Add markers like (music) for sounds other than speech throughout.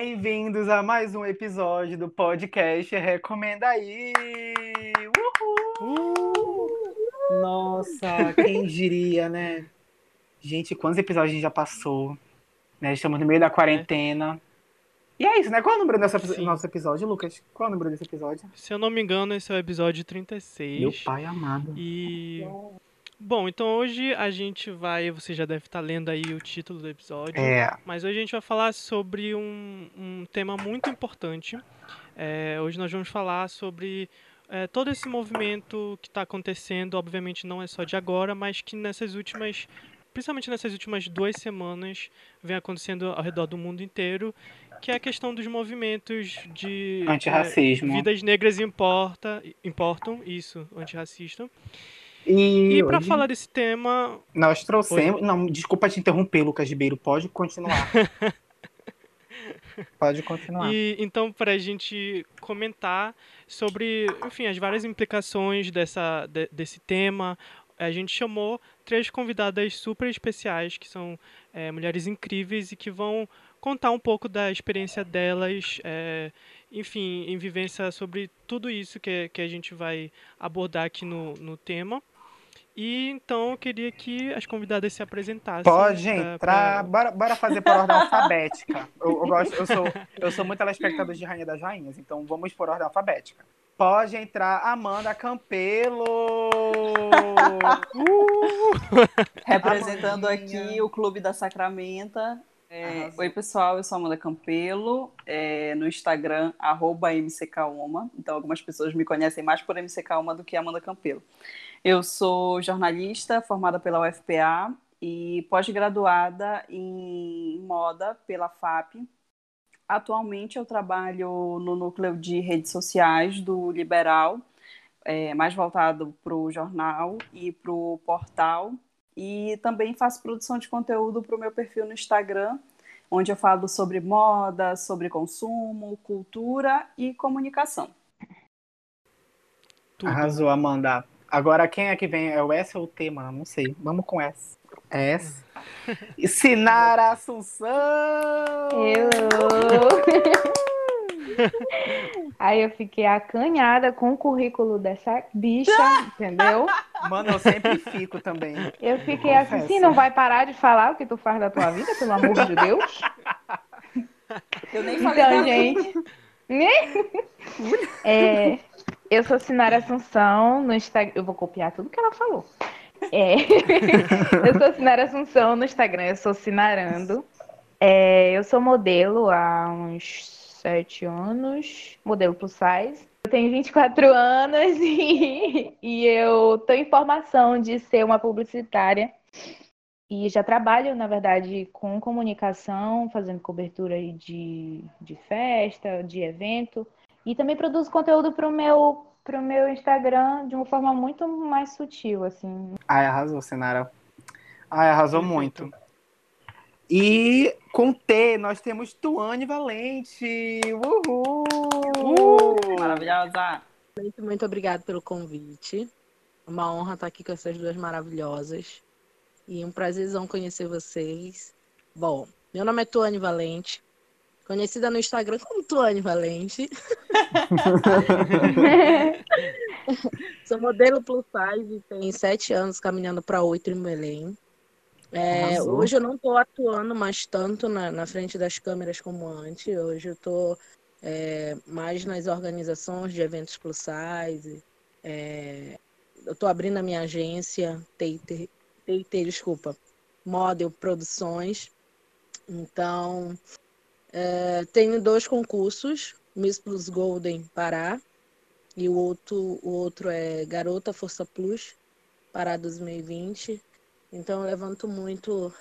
Bem-vindos a mais um episódio do podcast Recomenda aí! Uhul! Nossa, quem diria, né? Gente, quantos episódios a gente já passou? Né? Estamos no meio da quarentena. E é isso, né? Qual é o número do nosso episódio, Lucas? Qual é o número desse episódio? Se eu não me engano, esse é o episódio 36. Meu pai amado. E. Bom, então hoje a gente vai. Você já deve estar lendo aí o título do episódio. É. Mas hoje a gente vai falar sobre um, um tema muito importante. É, hoje nós vamos falar sobre é, todo esse movimento que está acontecendo. Obviamente não é só de agora, mas que nessas últimas. Principalmente nessas últimas duas semanas, vem acontecendo ao redor do mundo inteiro, que é a questão dos movimentos de antirracismo. É, vidas negras importa, importam, isso, antirracista. E, e para falar desse tema. Nós trouxemos. Oi. Não, desculpa te interromper, Lucas Ribeiro. Pode continuar. (laughs) Pode continuar. E, então, para a gente comentar sobre, enfim, as várias implicações dessa, de, desse tema, a gente chamou três convidadas super especiais, que são é, mulheres incríveis e que vão contar um pouco da experiência delas, é, enfim, em vivência sobre tudo isso que, que a gente vai abordar aqui no, no tema. E então eu queria que as convidadas se apresentassem. Pode pra, entrar. Pra... Bora, bora fazer por ordem (laughs) alfabética. Eu, eu, gosto, eu, sou, eu sou muito telespectador de Rainha das Rainhas, então vamos por ordem alfabética. Pode entrar Amanda Campelo! (laughs) uh! Representando aqui o Clube da Sacramenta. É, oi, pessoal, eu sou Amanda Campelo, é, no Instagram, arroba. Então, algumas pessoas me conhecem mais por MCKUMA do que Amanda Campelo. Eu sou jornalista formada pela UFPA e pós-graduada em moda pela FAP. Atualmente eu trabalho no núcleo de redes sociais do Liberal, é, mais voltado para o jornal e para o portal. E também faço produção de conteúdo para o meu perfil no Instagram, onde eu falo sobre moda, sobre consumo, cultura e comunicação. Tudo. Arrasou, Amanda. Agora, quem é que vem? É o S ou o T, mano? Não sei. Vamos com S. É S. (laughs) Sinara Assunção! Eu! (laughs) (laughs) Aí eu fiquei acanhada com o currículo dessa bicha, (laughs) entendeu? Mano, eu sempre fico também. Eu fiquei Confesso. assim, sim, não vai parar de falar o que tu faz da tua vida, pelo amor de Deus? (laughs) Eu nem falei Então, gente... é, eu sou Sinara Assunção no Instagram. Eu vou copiar tudo que ela falou. É... eu sou Sinara Assunção no Instagram, eu sou Sinarando. É... Eu sou modelo há uns sete anos, modelo plus size. Eu tenho 24 (laughs) anos e, e eu tenho informação de ser uma publicitária. E já trabalho, na verdade, com comunicação, fazendo cobertura de, de festa, de evento. E também produzo conteúdo para o meu, pro meu Instagram de uma forma muito mais sutil, assim. Ai, arrasou, Senara. Ai, arrasou muito. E com T, nós temos Tuane Valente. Uhul! Uhul! Maravilhosa! Muito, muito obrigada pelo convite. Uma honra estar aqui com essas duas maravilhosas. E um prazerzão conhecer vocês. Bom, meu nome é Tuane Valente. Conhecida no Instagram como Tuane Valente. (laughs) Sou modelo plus size, tenho sete anos caminhando para oito em Belém. É, hoje eu não estou atuando mais tanto na, na, frente das câmeras como antes. Hoje eu estou é, mais nas organizações de eventos plus size. É, eu estou abrindo a minha agência, TIT, desculpa, Model Produções. Então, é, tenho dois concursos, Miss Plus Golden Pará e o outro, o outro é Garota Força Plus Pará 2020. Então eu levanto muito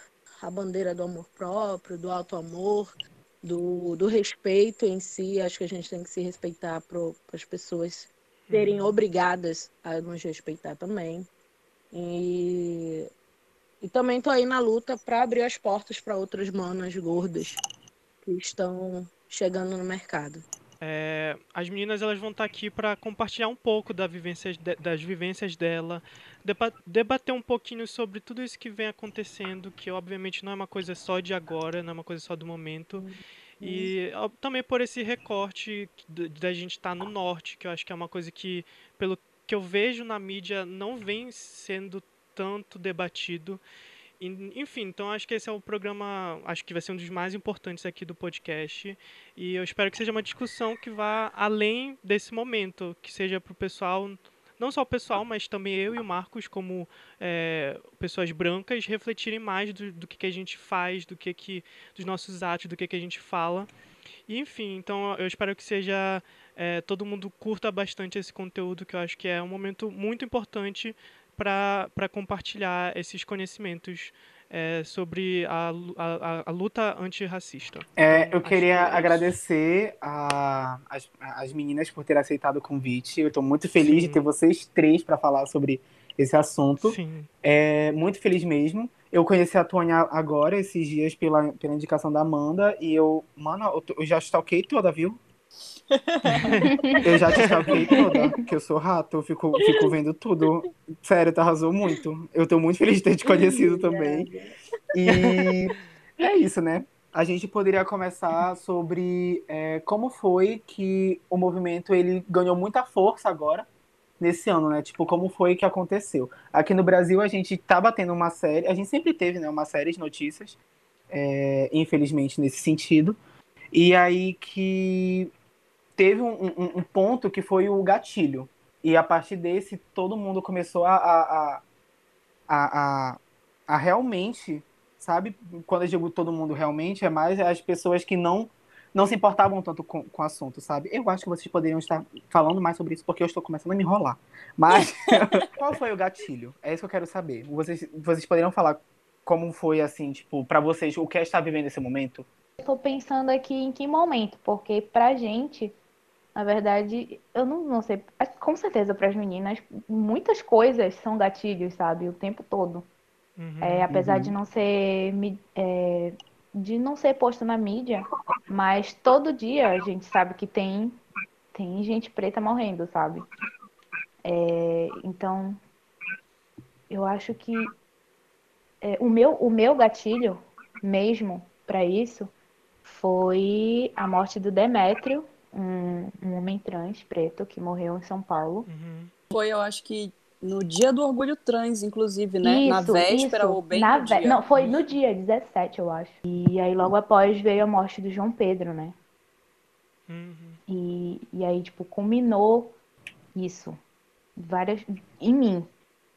a bandeira do amor próprio, do alto amor, do, do respeito em si. Acho que a gente tem que se respeitar para as pessoas serem uhum. obrigadas a nos respeitar também. E, e também estou aí na luta para abrir as portas para outras manas gordas que estão chegando no mercado. É, as meninas elas vão estar aqui para compartilhar um pouco da vivência, das vivências dela, debater um pouquinho sobre tudo isso que vem acontecendo, que obviamente não é uma coisa só de agora, não é uma coisa só do momento. E também por esse recorte da gente estar tá no norte, que eu acho que é uma coisa que, pelo que eu vejo na mídia, não vem sendo tanto debatido. Enfim, então acho que esse é o programa, acho que vai ser um dos mais importantes aqui do podcast. E eu espero que seja uma discussão que vá além desse momento, que seja para o pessoal, não só o pessoal, mas também eu e o Marcos, como é, pessoas brancas, refletirem mais do, do que, que a gente faz, do que, que dos nossos atos, do que, que a gente fala. E, enfim, então eu espero que seja é, todo mundo curta bastante esse conteúdo, que eu acho que é um momento muito importante para compartilhar esses conhecimentos é, sobre a, a, a, luta antirracista. É, eu queria que é agradecer a, as, as meninas por terem aceitado o convite. Eu estou muito feliz Sim. de ter vocês três para falar sobre esse assunto. Sim. É, muito feliz mesmo. Eu conheci a Tônia agora, esses dias, pela, pela indicação da Amanda, e eu, mano, eu, eu já stalkei toda, viu? Eu já te stalkei toda, que eu sou rato, eu fico, fico vendo tudo. Sério, tu arrasou muito. Eu tô muito feliz de ter te conhecido (laughs) também. E é isso, né? A gente poderia começar sobre é, como foi que o movimento ele ganhou muita força agora, nesse ano, né? Tipo, como foi que aconteceu. Aqui no Brasil, a gente tá batendo uma série, a gente sempre teve, né, uma série de notícias, é, infelizmente, nesse sentido. E aí que teve um, um, um, ponto que foi o gatilho. E a partir desse, todo mundo começou a, a, a, a, a realmente, sabe? Quando eu digo todo mundo realmente, é mais as pessoas que não não se importavam tanto com, com o assunto, sabe? Eu acho que vocês poderiam estar falando mais sobre isso, porque eu estou começando a me enrolar. Mas (laughs) (laughs) qual foi o gatilho? É isso que eu quero saber. Vocês, vocês poderiam falar como foi, assim, tipo, para vocês, o que é estar vivendo nesse momento? Estou pensando aqui em que momento, porque pra gente, na verdade, eu não, não sei, com certeza para as meninas, muitas coisas são gatilhos, sabe, o tempo todo. Uhum, é, apesar uhum. de não ser é, de não ser posto na mídia, mas todo dia a gente sabe que tem tem gente preta morrendo, sabe? É, então, eu acho que é, o meu o meu gatilho mesmo para isso foi a morte do Demétrio um, um homem trans preto que morreu em São Paulo. Uhum. Foi, eu acho que no dia do orgulho trans, inclusive, né? Isso, na véspera isso. ou bem na no dia. Não, foi no dia 17, eu acho. E aí logo após veio a morte do João Pedro, né? Uhum. E, e aí, tipo, culminou isso. Várias. Em mim.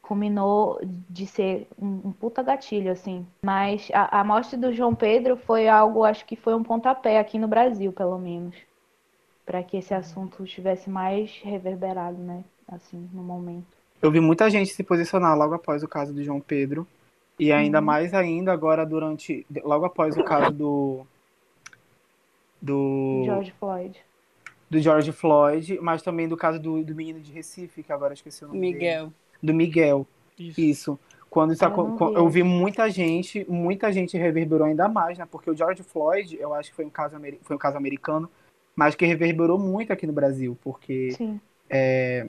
Culminou de ser um, um puta gatilho, assim. Mas a, a morte do João Pedro foi algo, acho que foi um pontapé aqui no Brasil, pelo menos para que esse assunto estivesse mais reverberado, né? Assim, no momento. Eu vi muita gente se posicionar logo após o caso do João Pedro. E ainda uhum. mais ainda agora durante. Logo após o caso do. Do. George Floyd. Do George Floyd, mas também do caso do, do menino de Recife, que agora esqueci o nome Miguel. Dele. Do Miguel. Isso. Isso. Quando isso, eu, eu vi muita gente, muita gente reverberou ainda mais, né? Porque o George Floyd, eu acho que foi um caso, foi um caso americano, mas que reverberou muito aqui no Brasil, porque é,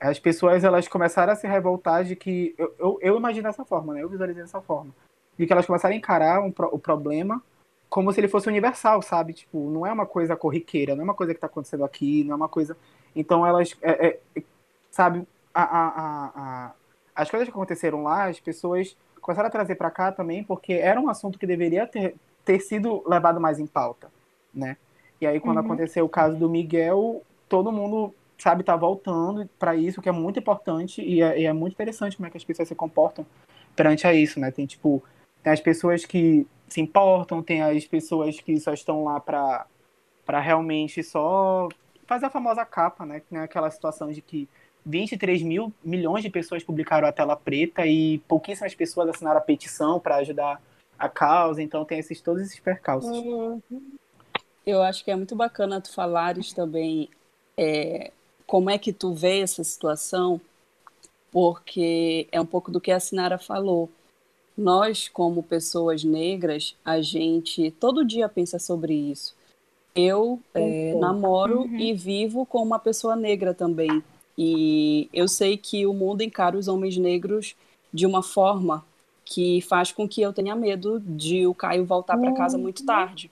as pessoas elas começaram a se revoltar de que eu, eu, eu imagino dessa forma, né? Eu visualizei dessa forma, de que elas começaram a encarar um, o problema como se ele fosse universal, sabe? Tipo, não é uma coisa corriqueira, não é uma coisa que está acontecendo aqui, não é uma coisa. Então elas, é, é, sabe? A, a, a, as coisas que aconteceram lá, as pessoas começaram a trazer para cá também, porque era um assunto que deveria ter, ter sido levado mais em pauta, né? E aí, quando uhum. aconteceu o caso do Miguel, todo mundo, sabe, tá voltando para isso, que é muito importante e é, e é, muito interessante como é que as pessoas se comportam perante a isso, né? Tem, tipo, tem as pessoas que se importam, tem as pessoas que só estão lá para para realmente só fazer a famosa capa, né? Tem aquela situação de que 23 mil milhões de pessoas publicaram a tela preta e pouquíssimas pessoas assinaram a petição para ajudar a causa, então tem esses, todos esses percalços. Uhum. Eu acho que é muito bacana tu falares também é, como é que tu vê essa situação, porque é um pouco do que a Sinara falou. Nós, como pessoas negras, a gente todo dia pensa sobre isso. Eu é, namoro uhum. e vivo com uma pessoa negra também. E eu sei que o mundo encara os homens negros de uma forma que faz com que eu tenha medo de o Caio voltar para casa muito uhum. tarde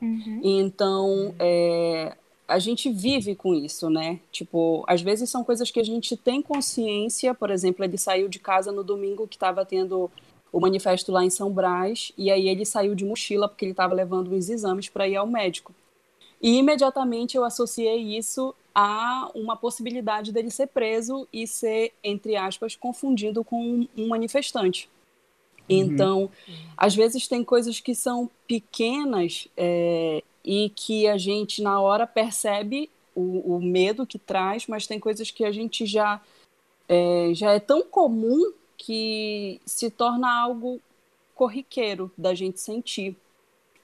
Uhum. Então, é, a gente vive com isso, né? Tipo, às vezes são coisas que a gente tem consciência. Por exemplo, ele saiu de casa no domingo que estava tendo o manifesto lá em São Brás, e aí ele saiu de mochila porque ele estava levando os exames para ir ao médico. E imediatamente eu associei isso a uma possibilidade dele ser preso e ser, entre aspas, confundido com um manifestante. Uhum. Então, às vezes tem coisas que são pequenas é, e que a gente, na hora, percebe o, o, medo que traz, mas tem coisas que a gente já é, já é tão comum que se torna algo corriqueiro da gente sentir.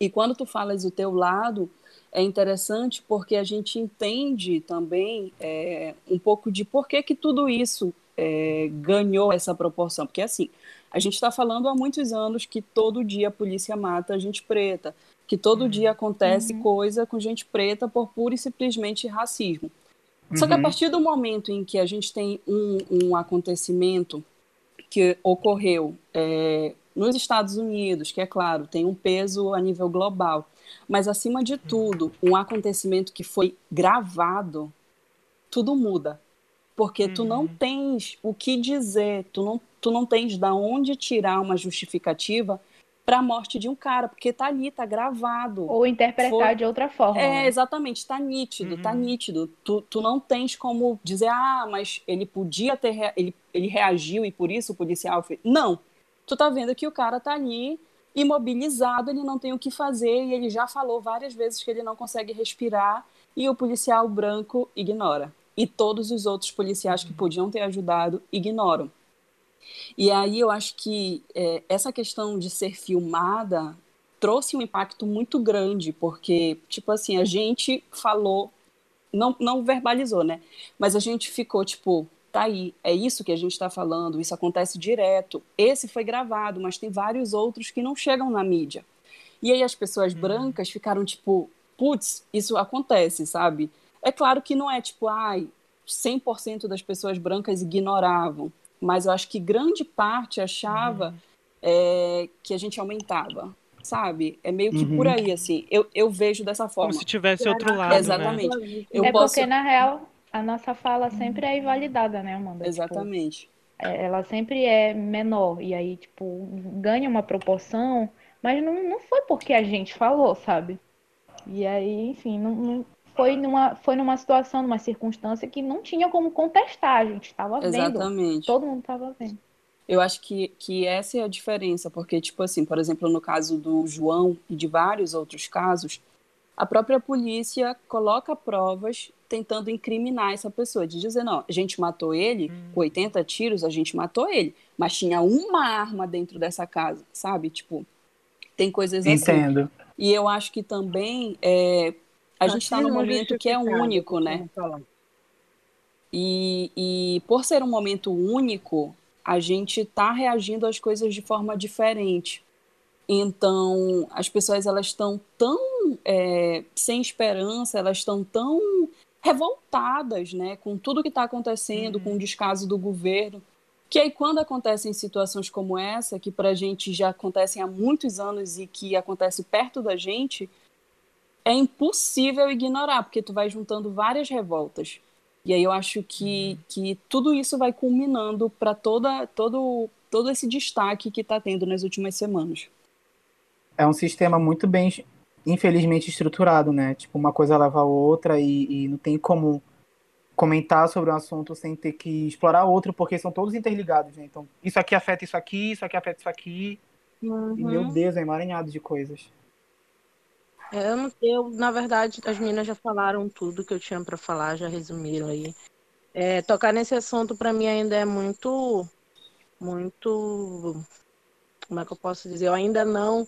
E quando tu falas o teu lado, é interessante porque a gente entende também é, um pouco de por que, que tudo isso é, ganhou essa proporção. Porque, assim, a gente está falando há muitos anos que todo dia a polícia mata gente preta, que todo uhum. dia acontece uhum. coisa com gente preta por pura e simplesmente racismo. Uhum. Só que a uhum. partir do momento em que a gente tem um, um acontecimento que ocorreu é, nos Estados Unidos, que é claro, tem um peso a nível global, mas, acima de tudo, um acontecimento que foi gravado, tudo muda. Porque tu não uhum. tens o que dizer, tu não, tu não tens da onde tirar uma justificativa para a morte de um cara, porque tá ali, tá gravado. Ou interpretar Foi... de outra forma. É, né? exatamente, tá nítido, tá uhum. tá nítido. Tu, tu não tens como dizer, ah, mas ele podia ter, re... ele, ele reagiu e por isso o policial fez. Não, tu tá vendo que o cara tá ali imobilizado, ele não tem o que fazer e ele já falou várias vezes que ele não consegue respirar e o policial branco ignora. E todos os outros policiais que podiam ter ajudado ignoram. E aí eu acho que é, essa questão de ser filmada trouxe um impacto muito grande, porque, tipo assim, a gente falou, não, não verbalizou, né? Mas a gente ficou, tipo, tá aí, é isso que a gente está falando, isso acontece direto. Esse foi gravado, mas tem vários outros que não chegam na mídia. E aí as pessoas uhum. brancas ficaram tipo, putz, isso acontece, sabe? É claro que não é tipo, ai, 100% das pessoas brancas ignoravam, mas eu acho que grande parte achava uhum. é, que a gente aumentava, sabe? É meio que uhum. por aí, assim. Eu, eu vejo dessa forma. Como se tivesse outro lado. Né? Exatamente. Né? Eu é posso... porque, na real, a nossa fala sempre é invalidada, né, Amanda? Tipo, Exatamente. Tipo, ela sempre é menor. E aí, tipo, ganha uma proporção, mas não, não foi porque a gente falou, sabe? E aí, enfim, não, não foi, numa, foi numa situação, numa circunstância que não tinha como contestar. A gente estava vendo. Exatamente. Todo mundo estava vendo. Eu acho que, que essa é a diferença, porque, tipo assim, por exemplo, no caso do João e de vários outros casos, a própria polícia coloca provas tentando incriminar essa pessoa, de dizer, não, a gente matou ele hum. com 80 tiros, a gente matou ele, mas tinha uma arma dentro dessa casa, sabe? Tipo, tem coisas assim. Entendo. E eu acho que também é, a gente está num momento que é único, né? E, e por ser um momento único, a gente está reagindo às coisas de forma diferente. Então, as pessoas elas estão tão é, sem esperança, elas estão tão revoltadas, né, com tudo que está acontecendo, uhum. com o descaso do governo, que aí quando acontecem situações como essa, que para a gente já acontecem há muitos anos e que acontece perto da gente, é impossível ignorar, porque tu vai juntando várias revoltas. E aí eu acho que, uhum. que tudo isso vai culminando para toda todo todo esse destaque que está tendo nas últimas semanas é um sistema muito bem, infelizmente, estruturado, né? Tipo, uma coisa leva a outra e, e não tem como comentar sobre um assunto sem ter que explorar outro, porque são todos interligados, né? Então, isso aqui afeta isso aqui, isso aqui afeta isso aqui. Uhum. E, meu uhum. Deus, é emaranhado de coisas. É, eu, eu, na verdade, as meninas já falaram tudo que eu tinha para falar, já resumiram aí. É, tocar nesse assunto para mim ainda é muito, muito, como é que eu posso dizer? Eu ainda não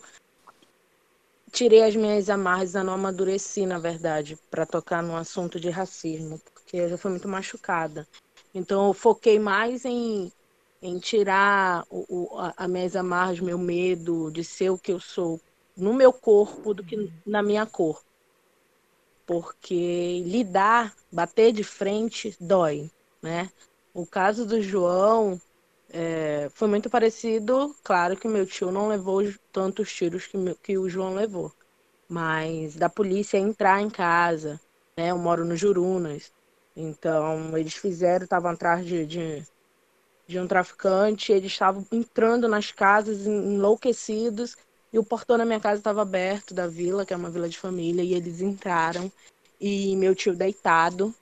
tirei as minhas amarras, eu não amadureci, na verdade, para tocar no assunto de racismo, porque eu já fui muito machucada. Então, eu foquei mais em, em tirar o, o, a, as minhas amarras, meu medo de ser o que eu sou no meu corpo do que na minha cor. Porque lidar, bater de frente, dói, né? O caso do João, é, foi muito parecido. Claro que meu tio não levou tantos tiros que, meu, que o João levou. mas da polícia entrar em casa, né? Eu moro no Jurunas, então eles fizeram, estavam atrás de, de, de um traficante, eles estavam entrando nas casas enlouquecidos o portão da minha casa estava aberto da vila, que é uma vila de família, e eles entraram e meu tio deitado,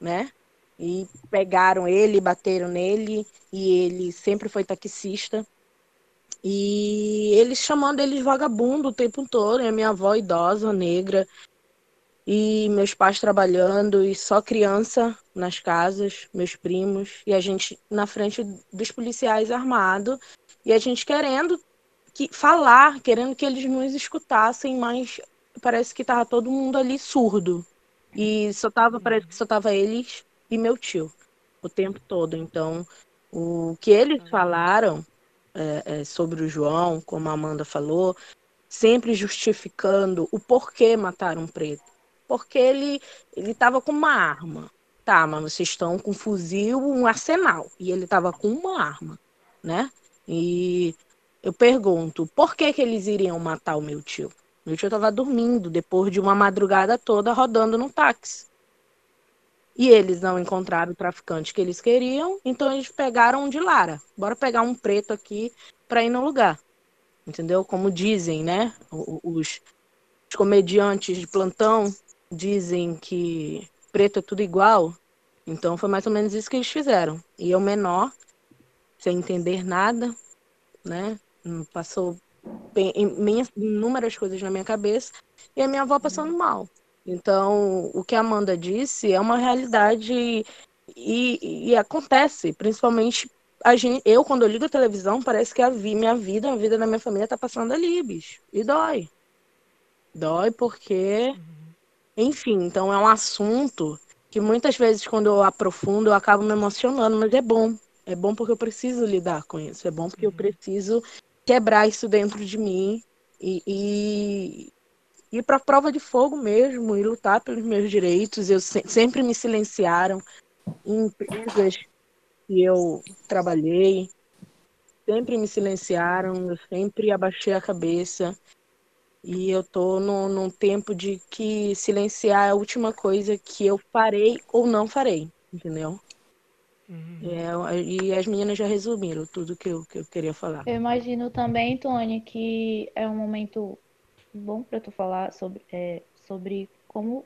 né? E pegaram ele, bateram nele, e ele sempre foi taxista. E eles chamando ele de vagabundo o tempo todo, e a minha avó idosa, negra, e meus pais trabalhando, e só criança nas casas, meus primos, e a gente na frente dos policiais armado, e a gente querendo que falar, querendo que eles nos escutassem, mas parece que tava todo mundo ali surdo. E só tava, parece que só tava eles e meu tio o tempo todo. Então, o que eles falaram é, é, sobre o João, como a Amanda falou, sempre justificando o porquê mataram um preto. Porque ele ele estava com uma arma. Tá, mas vocês estão com um fuzil, um arsenal. E ele estava com uma arma, né? E eu pergunto, por que, que eles iriam matar o meu tio? Meu tio estava dormindo depois de uma madrugada toda rodando no táxi. E eles não encontraram o traficante que eles queriam, então eles pegaram um de Lara. Bora pegar um preto aqui para ir no lugar. Entendeu? Como dizem, né? Os, os comediantes de plantão dizem que preto é tudo igual. Então foi mais ou menos isso que eles fizeram. E eu menor, sem entender nada, né? Passou inúmeras coisas na minha cabeça e a minha avó passando mal. Então, o que a Amanda disse é uma realidade e, e acontece, principalmente a gente, eu, quando eu ligo a televisão, parece que a vi, minha vida, a vida da minha família tá passando ali, bicho. E dói. Dói porque, enfim, então é um assunto que muitas vezes, quando eu aprofundo, eu acabo me emocionando, mas é bom. É bom porque eu preciso lidar com isso. É bom porque eu uhum. preciso quebrar isso dentro de mim e, e ir para prova de fogo mesmo e lutar pelos meus direitos. Eu se, sempre me silenciaram em empresas que eu trabalhei, sempre me silenciaram, eu sempre abaixei a cabeça. E eu tô no, num tempo de que silenciar é a última coisa que eu farei ou não farei, entendeu? Uhum. É, e as meninas já resumiram tudo que eu, que eu queria falar. Eu imagino também, Tony, que é um momento bom para tu falar sobre, é, sobre como,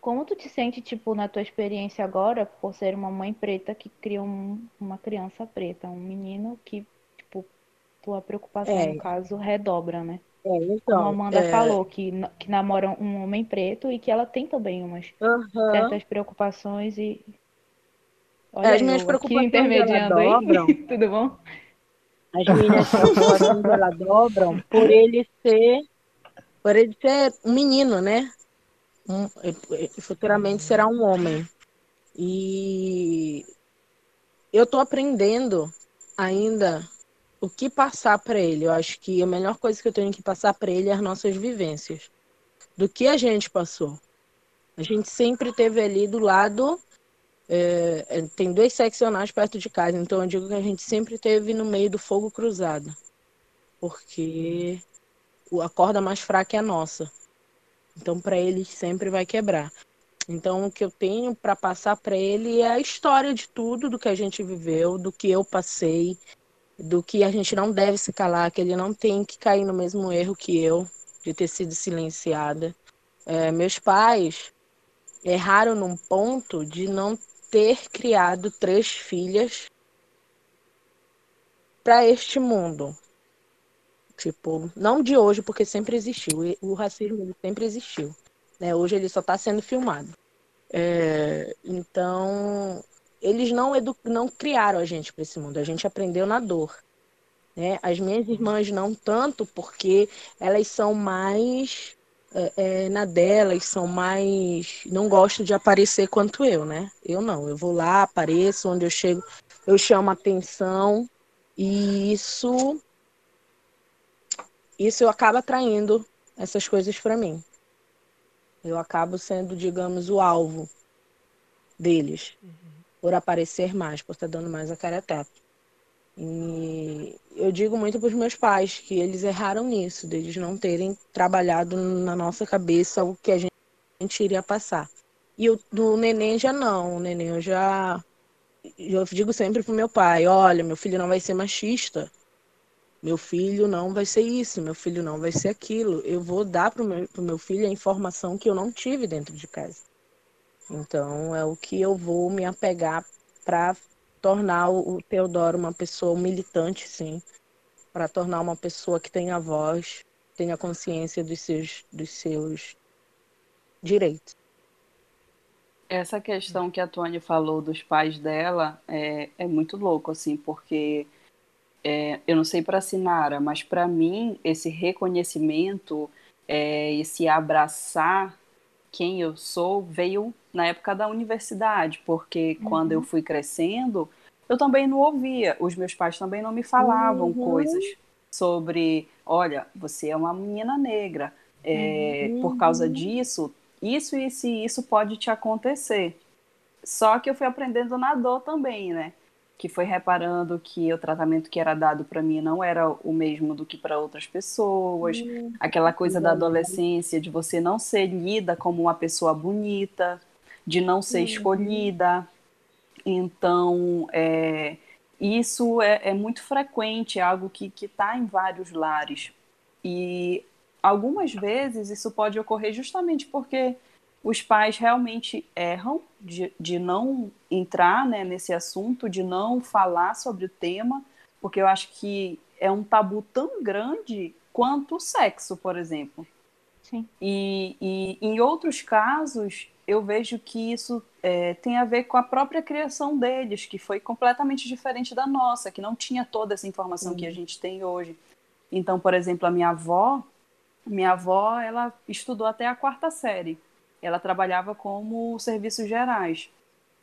como tu te sente, tipo, na tua experiência agora, por ser uma mãe preta que cria um, uma criança preta, um menino que, tipo, tua preocupação, é. no caso, redobra, né? É, então, Como a Amanda é... falou, que, que namora um homem preto e que ela tem também umas uhum. certas preocupações e Olha As minhas preocupações intermediando dobram. (laughs) Tudo bom? As minhas preocupações ela dobram por ele ser por ele ser um menino, né? Um, futuramente será um homem. E eu estou aprendendo ainda o que passar para ele. Eu acho que a melhor coisa que eu tenho que passar para ele é as nossas vivências. Do que a gente passou. A gente sempre teve ali do lado é, é, tem dois seccionais perto de casa, então eu digo que a gente sempre teve no meio do fogo cruzado, porque a corda mais fraca é a nossa. Então, para ele sempre vai quebrar. Então, o que eu tenho para passar para ele é a história de tudo do que a gente viveu, do que eu passei, do que a gente não deve se calar, que ele não tem que cair no mesmo erro que eu, de ter sido silenciada. É, meus pais erraram num ponto de não ter criado três filhas para este mundo. Tipo, não de hoje, porque sempre existiu. O racismo sempre existiu. Né? Hoje ele só está sendo filmado. É, então, eles não, edu não criaram a gente para esse mundo. A gente aprendeu na dor. Né? As minhas irmãs não tanto, porque elas são mais é, é, na delas são mais. não gostam de aparecer quanto eu, né? Eu não. Eu vou lá, apareço, onde eu chego, eu chamo atenção. E isso. Isso eu acabo atraindo essas coisas para mim. Eu acabo sendo, digamos, o alvo deles. Uhum. Por aparecer mais, por estar dando mais a cara a tapa. E eu, digo muito para os meus pais que eles erraram nisso, deles não terem trabalhado na nossa cabeça o que a gente, a gente iria passar. E o do neném já não, o neném eu já eu digo sempre pro meu pai, olha, meu filho não vai ser machista. Meu filho não vai ser isso, meu filho não vai ser aquilo. Eu vou dar pro meu, pro meu filho a informação que eu não tive dentro de casa. Então é o que eu vou me apegar para tornar o Teodoro uma pessoa militante, sim, para tornar uma pessoa que tenha voz, tenha consciência dos seus, dos seus direitos. Essa questão que a Tônia falou dos pais dela é, é muito louco, assim, porque é, eu não sei para a Sinara, mas para mim esse reconhecimento, é, esse abraçar quem eu sou veio na época da universidade, porque uhum. quando eu fui crescendo, eu também não ouvia, os meus pais também não me falavam uhum. coisas sobre, olha, você é uma menina negra, é, uhum. por causa disso isso, isso e isso pode te acontecer. Só que eu fui aprendendo na dor também, né? Que foi reparando que o tratamento que era dado para mim não era o mesmo do que para outras pessoas. Hum, Aquela coisa da adolescência de você não ser lida como uma pessoa bonita, de não ser uhum. escolhida. Então, é, isso é, é, muito frequente, é algo que está em vários lares. E algumas vezes isso pode ocorrer justamente porque os pais realmente erram de, de não entrar né, nesse assunto, de não falar sobre o tema, porque eu acho que é um tabu tão grande quanto o sexo, por exemplo. Sim. E, e em outros casos, eu vejo que isso é, tem a ver com a própria criação deles, que foi completamente diferente da nossa, que não tinha toda essa informação que a gente tem hoje. Então, por exemplo, a minha avó, minha avó, ela estudou até a quarta série. Ela trabalhava como serviços gerais.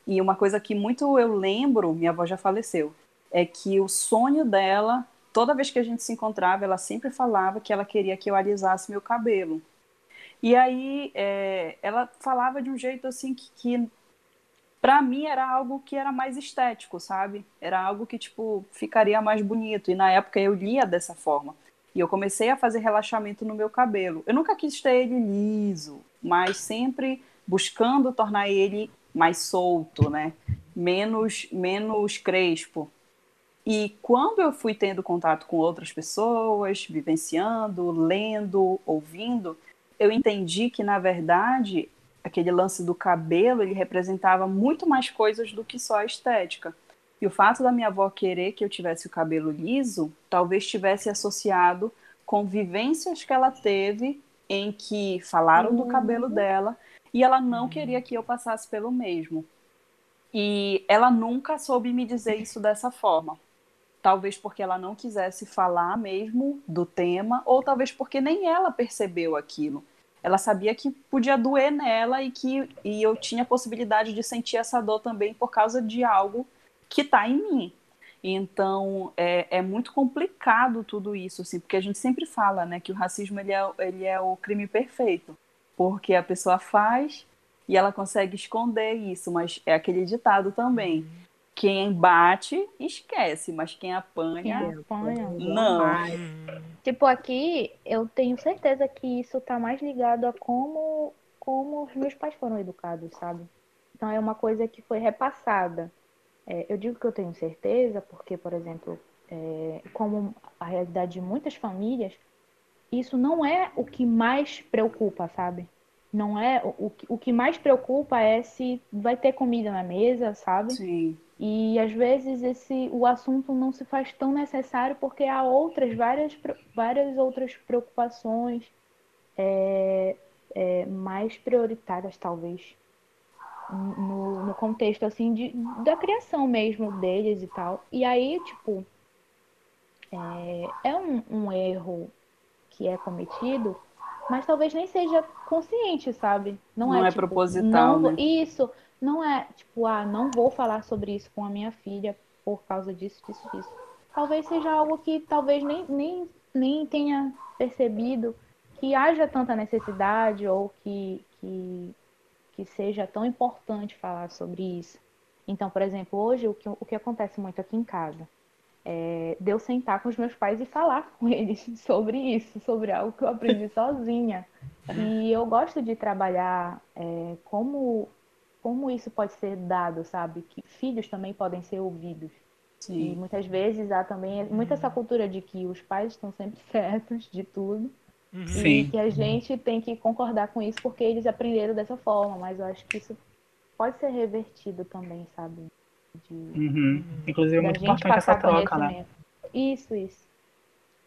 E uma coisa que muito eu lembro, minha avó já faleceu, é que o sonho dela, toda vez que a gente se encontrava, ela sempre falava que ela queria que eu alisasse meu cabelo. E aí é, ela falava de um jeito assim que, que para mim era algo que era mais estético, sabe? Era algo que tipo ficaria mais bonito. E na época eu lia dessa forma. E eu comecei a fazer relaxamento no meu cabelo. Eu nunca quis ter ele liso, mas sempre buscando tornar ele mais solto, né? Menos, menos crespo. E quando eu fui tendo contato com outras pessoas, vivenciando, lendo, ouvindo, eu entendi que, na verdade, aquele lance do cabelo, ele representava muito mais coisas do que só a estética. E o fato da minha avó querer que eu tivesse o cabelo liso, talvez tivesse associado com vivências que ela teve em que falaram uhum. do cabelo dela e ela não uhum. queria que eu passasse pelo mesmo. E ela nunca soube me dizer isso dessa forma. Talvez porque ela não quisesse falar mesmo do tema, ou talvez porque nem ela percebeu aquilo. Ela sabia que podia doer nela e que e eu tinha a possibilidade de sentir essa dor também por causa de algo que está em mim. Então, é, é, muito complicado tudo isso, assim, porque a gente sempre fala, né, que o racismo ele é, ele é o crime perfeito, porque a pessoa faz e ela consegue esconder isso, mas é aquele ditado também. Quem bate, esquece, mas quem apanha, quem apanha não. Tipo, aqui, eu tenho certeza que isso está mais ligado a como, como os meus pais foram educados, sabe? Então, é uma coisa que foi repassada é, eu digo que eu tenho certeza porque, por exemplo, é, como a realidade de muitas famílias, isso não é o que mais preocupa, sabe? Não é o, o que mais preocupa é se vai ter comida na mesa, sabe? Sim. E às vezes esse o assunto não se faz tão necessário porque há outras várias várias outras preocupações é, é, mais prioritárias talvez no, no contexto assim de, da criação mesmo deles e tal. E aí, tipo, é, é um, um erro que é cometido, mas talvez nem seja consciente, sabe? Não, não é, é tipo, proposital. Não, né? Isso, não é tipo, ah, não vou falar sobre isso com a minha filha por causa disso, disso, disso. Talvez seja algo que talvez nem, nem, nem tenha percebido que haja tanta necessidade ou que, que que seja tão importante falar sobre isso. Então, por exemplo, hoje o que, o que acontece muito aqui em casa é, de eu sentar com os meus pais e falar com (laughs) eles sobre isso, sobre algo que eu aprendi (laughs) sozinha. E eu gosto de trabalhar é, como, como isso pode ser dado, sabe? Que filhos também podem ser ouvidos. Sim. E muitas vezes há também muita essa cultura de que os pais estão sempre (laughs) certos de tudo. Uhum. Sim. E que a gente tem que concordar com isso porque eles aprenderam dessa forma, mas eu acho que isso pode ser revertido também, sabe? De, uhum. Inclusive é muito importante essa troca, né? Isso, isso.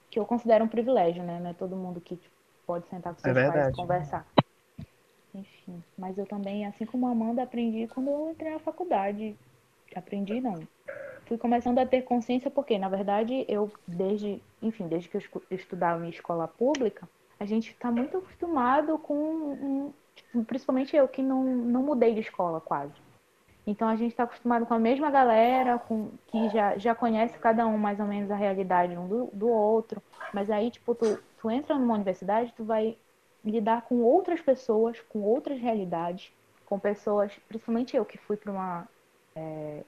Que eu considero um privilégio, né? Não é todo mundo que tipo, pode sentar com seus é pais e conversar. Enfim, mas eu também, assim como a Amanda, aprendi quando eu entrei na faculdade. Aprendi, não. Fui começando a ter consciência porque, na verdade, eu, desde, enfim, desde que eu estudava em escola pública, a gente está muito acostumado com, tipo, principalmente eu que não, não mudei de escola quase. Então a gente está acostumado com a mesma galera, com que já, já conhece cada um mais ou menos a realidade um do, do outro. Mas aí, tipo, tu, tu entra numa universidade, tu vai lidar com outras pessoas, com outras realidades, com pessoas, principalmente eu que fui para uma é,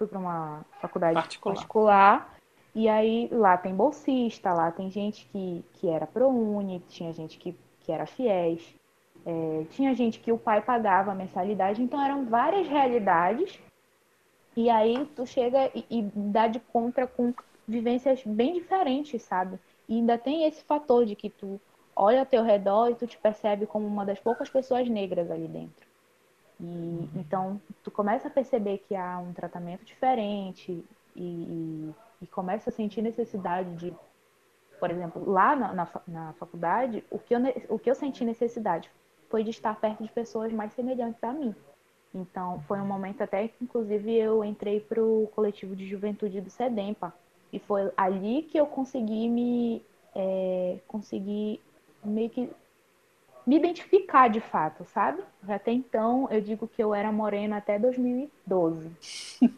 fui para uma faculdade particular. particular. e aí lá tem bolsista, lá tem gente que, que era ProUni, tinha gente que, que era fiéis, é, tinha gente que o pai pagava a mensalidade, então eram várias realidades. E aí tu chega e, e dá de contra com vivências bem diferentes, sabe? E ainda tem esse fator de que tu olha ao teu redor e tu te percebe como uma das poucas pessoas negras ali dentro. E então tu começa a perceber que há um tratamento diferente e, e, e começa a sentir necessidade de, por exemplo, lá na, na, na, faculdade, o que, eu, o que eu senti necessidade foi de estar perto de pessoas mais semelhantes a mim. Então foi um momento até que, inclusive, eu entrei para o coletivo de juventude do SEDEMPA, e foi ali que eu consegui me é, consegui meio que me identificar de fato, sabe? Até então eu digo que eu era morena até 2012.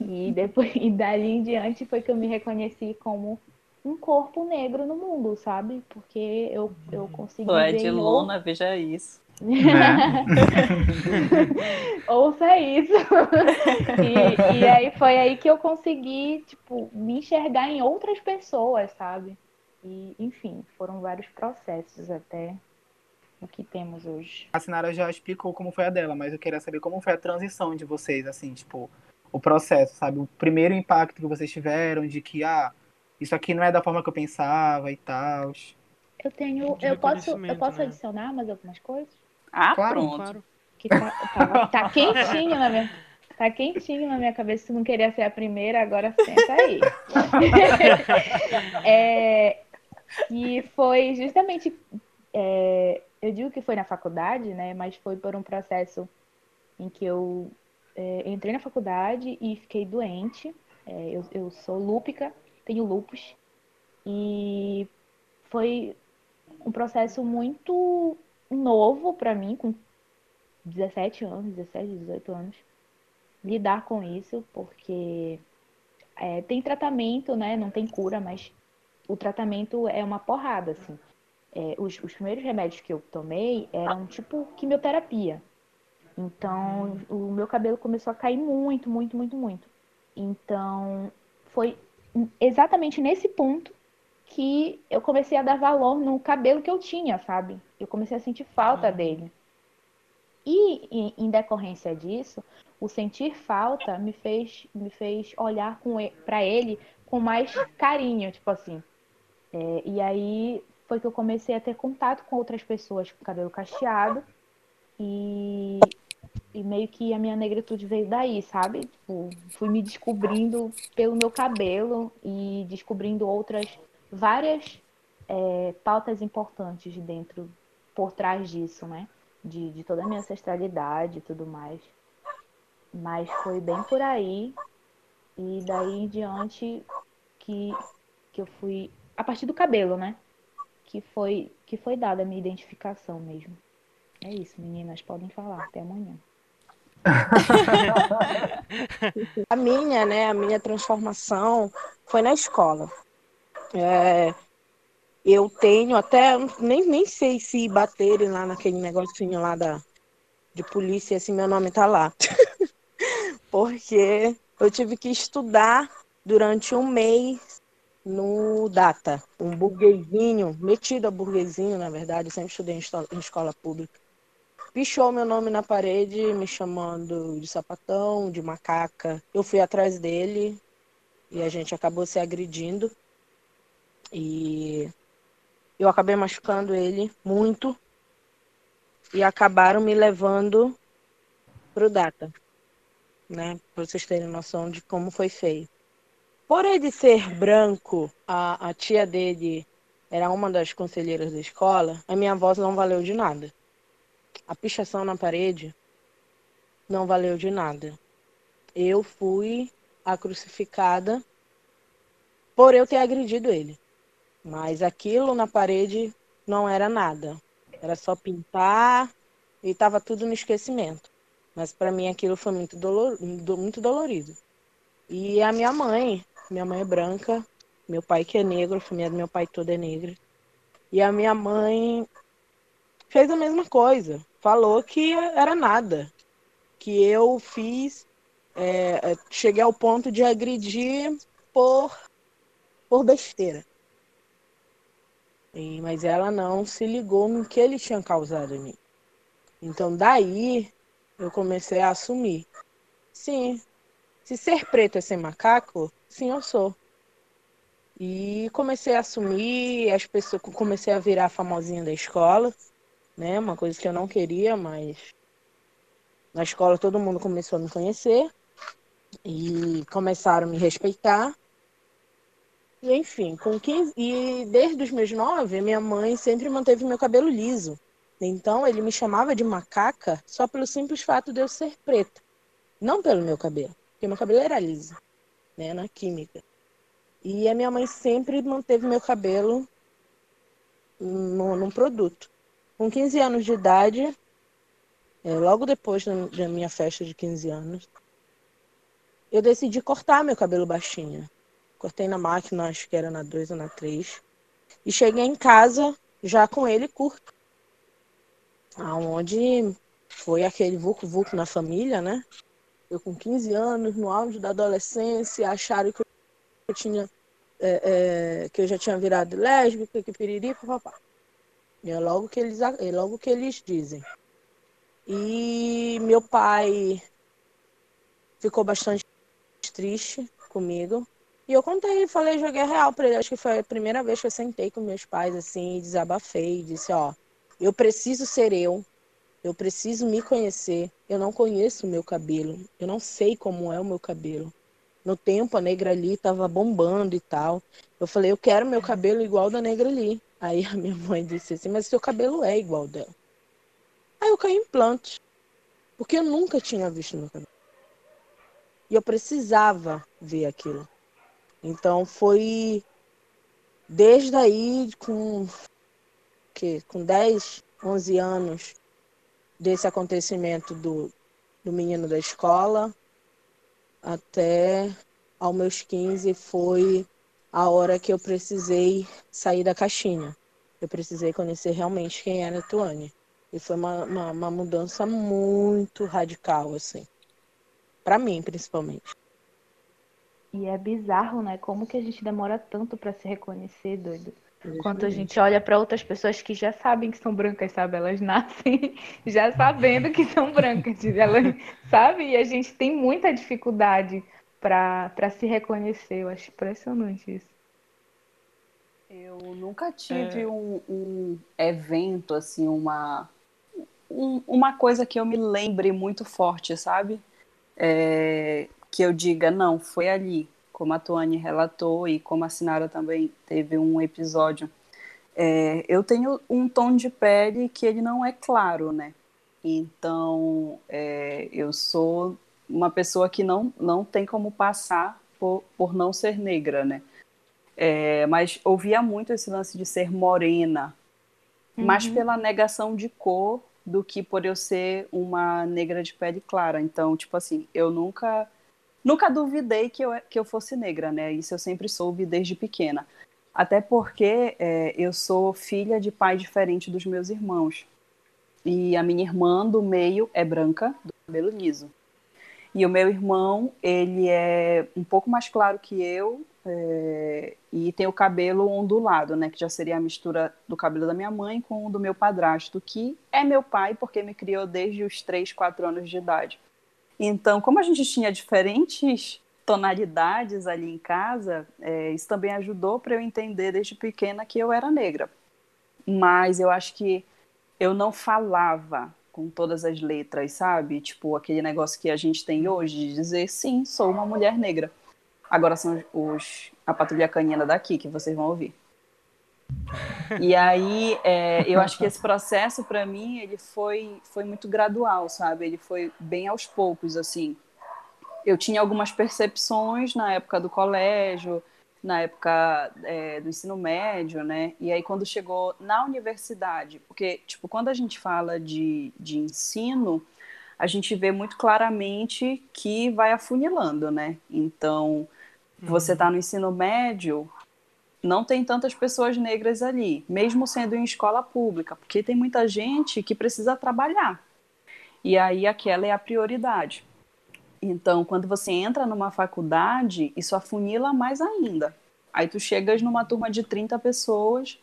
e (laughs) depois e dali em diante foi que eu me reconheci como um corpo negro no mundo, sabe? Porque eu, eu consegui. Tu é de Luna, veja isso. (laughs) Ouça isso. e, e aí foi aí que eu consegui, tipo, me enxergar em outras pessoas, sabe? E, enfim, foram vários processos até o que temos hoje. A Sinara já explicou como foi a dela, mas eu queria saber como foi a transição de vocês, assim, tipo, o processo, sabe? O primeiro impacto que vocês tiveram de que, ah, isso aqui não é da forma que eu pensava e tal. Eu tenho, eu posso, eu posso né? adicionar mais algumas coisas? Ah, claro, pronto. Claro. Que tá, tá, tá quentinho na minha, tá quentinho na minha cabeça. Se não queria ser a primeira, agora senta aí. (laughs) é, e foi justamente, é, eu digo que foi na faculdade, né? Mas foi por um processo em que eu é, entrei na faculdade e fiquei doente. É, eu, eu sou lúpica, tenho lupus. E foi um processo muito novo para mim, com 17 anos, 17, 18 anos, lidar com isso, porque é, tem tratamento, né? Não tem cura, mas o tratamento é uma porrada, assim. É, os, os primeiros remédios que eu tomei eram tipo quimioterapia. Então, o meu cabelo começou a cair muito, muito, muito, muito. Então, foi exatamente nesse ponto que eu comecei a dar valor no cabelo que eu tinha, sabe? Eu comecei a sentir falta uhum. dele. E em, em, decorrência disso, o sentir falta me fez me fez olhar para ele com mais carinho, tipo assim. É, e aí foi que eu comecei a ter contato com outras pessoas com cabelo cacheado e, e meio que a minha negritude veio daí, sabe? Tipo, fui me descobrindo pelo meu cabelo e descobrindo outras várias é, pautas importantes dentro, por trás disso, né? De, de toda a minha ancestralidade e tudo mais. Mas foi bem por aí. E daí em diante que, que eu fui. A partir do cabelo, né? Que foi, que foi dada a minha identificação mesmo. É isso, meninas, podem falar. Até amanhã. (laughs) a minha, né? A minha transformação foi na escola. É, eu tenho até, nem, nem sei se baterem lá naquele negocinho lá da, de polícia, assim, meu nome tá lá. (laughs) Porque eu tive que estudar durante um mês no Data, um burguesinho, metido a burguesinho, na verdade, sempre estudei em escola pública. Pichou meu nome na parede, me chamando de sapatão, de macaca. Eu fui atrás dele e a gente acabou se agredindo. E eu acabei machucando ele muito e acabaram me levando pro Data, né? Para vocês terem noção de como foi feio. Por ele ser branco, a, a tia dele era uma das conselheiras da escola, a minha voz não valeu de nada. A pichação na parede não valeu de nada. Eu fui a crucificada por eu ter agredido ele. Mas aquilo na parede não era nada. Era só pintar e estava tudo no esquecimento. Mas para mim aquilo foi muito, dolor, muito dolorido. E a minha mãe, minha mãe é branca, meu pai que é negro, a família do meu pai toda é negra. E a minha mãe fez a mesma coisa. Falou que era nada. Que eu fiz. É, é, cheguei ao ponto de agredir por, por besteira. E, mas ela não se ligou no que ele tinha causado em mim. Então daí eu comecei a assumir. Sim, se ser preto é ser macaco, Sim, eu sou. E comecei a assumir, as pessoas comecei a virar famosinha da escola, né? Uma coisa que eu não queria, mas na escola todo mundo começou a me conhecer e começaram a me respeitar. E enfim, com 15 e desde os meus nove, minha mãe sempre manteve meu cabelo liso. Então ele me chamava de macaca só pelo simples fato de eu ser preta, não pelo meu cabelo, porque meu cabelo era liso né, na química. E a minha mãe sempre manteve meu cabelo no, num produto. Com 15 anos de idade, é, logo depois da, minha festa de 15 anos, eu decidi cortar meu cabelo baixinho. Cortei na máquina, acho que era na 2 ou na 3. E cheguei em casa já com ele curto. Aonde foi aquele vucu-vucu na família, né? Eu com 15 anos, no auge da adolescência, acharam que eu tinha é, é, que eu já tinha virado lésbica, que piriri, papapá. É logo que eles, é logo que eles dizem. E meu pai ficou bastante triste comigo. E eu contei, falei, joguei real para ele. Acho que foi a primeira vez que eu sentei com meus pais assim e desabafei. Disse, ó, eu preciso ser eu. Eu preciso me conhecer. Eu não conheço o meu cabelo. Eu não sei como é o meu cabelo. No tempo, a negra ali estava bombando e tal. Eu falei, eu quero meu cabelo igual da negra ali. Aí a minha (laughs) mãe disse assim, mas seu cabelo é igual dela. Aí eu caí em implante. Porque eu nunca tinha visto meu cabelo. E eu precisava ver aquilo. Então foi desde aí com que com 10, 11 anos desse acontecimento do, do menino da escola até aos meus 15 foi a hora que eu precisei sair da caixinha. Eu precisei conhecer realmente quem era a Tuane. E foi uma, uma, uma mudança muito radical, assim. para mim, principalmente. E é bizarro, né? Como que a gente demora tanto para se reconhecer, doido? Enquanto a gente olha para outras pessoas que já sabem que são brancas, sabe? Elas nascem (laughs) já sabendo que são brancas, (laughs) elas, sabe? E a gente tem muita dificuldade para se reconhecer. Eu acho impressionante isso. Eu nunca tive é... um, um, evento, assim, uma, um, uma coisa que eu me lembre muito forte, sabe? É, que eu diga, não, foi ali como a Tuane relatou e como a Sinara também teve um episódio, é, eu tenho um tom de pele que ele não é claro, né? Então, é, eu sou uma pessoa que não, não tem como passar por, por não ser negra, né? É, mas ouvia muito esse lance de ser morena, uhum. mais pela negação de cor do que por eu ser uma negra de pele clara. Então, tipo assim, eu nunca Nunca duvidei que eu, que eu fosse negra, né? Isso eu sempre soube desde pequena. Até porque é, eu sou filha de pai diferente dos meus irmãos. E a minha irmã do meio é branca, do cabelo liso. E o meu irmão, ele é um pouco mais claro que eu é, e tem o cabelo ondulado, né? Que já seria a mistura do cabelo da minha mãe com o do meu padrasto, que é meu pai porque me criou desde os 3, 4 anos de idade. Então, como a gente tinha diferentes tonalidades ali em casa, é, isso também ajudou para eu entender desde pequena que eu era negra. Mas eu acho que eu não falava com todas as letras, sabe? Tipo, aquele negócio que a gente tem hoje de dizer, sim, sou uma mulher negra. Agora são os, a patrulha canina daqui que vocês vão ouvir. E aí, é, eu acho que esse processo, para mim, ele foi, foi muito gradual, sabe? Ele foi bem aos poucos, assim. Eu tinha algumas percepções na época do colégio, na época é, do ensino médio, né? E aí quando chegou na universidade, porque tipo quando a gente fala de, de ensino, a gente vê muito claramente que vai afunilando, né? Então você está no ensino médio, não tem tantas pessoas negras ali, mesmo sendo em escola pública, porque tem muita gente que precisa trabalhar. E aí aquela é a prioridade. Então, quando você entra numa faculdade, isso afunila mais ainda. Aí tu chegas numa turma de 30 pessoas,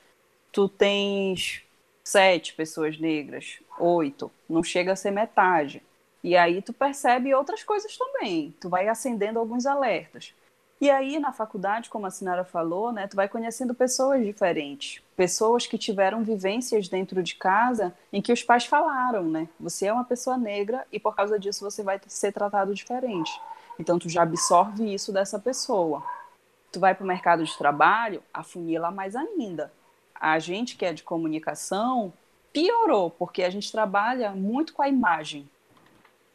tu tens sete pessoas negras, oito, não chega a ser metade. E aí tu percebe outras coisas também. Tu vai acendendo alguns alertas. E aí, na faculdade, como a Sinara falou, né, tu vai conhecendo pessoas diferentes. Pessoas que tiveram vivências dentro de casa em que os pais falaram, né? Você é uma pessoa negra e por causa disso você vai ser tratado diferente. Então, tu já absorve isso dessa pessoa. Tu vai para o mercado de trabalho, afunila mais ainda. A gente que é de comunicação piorou, porque a gente trabalha muito com a imagem.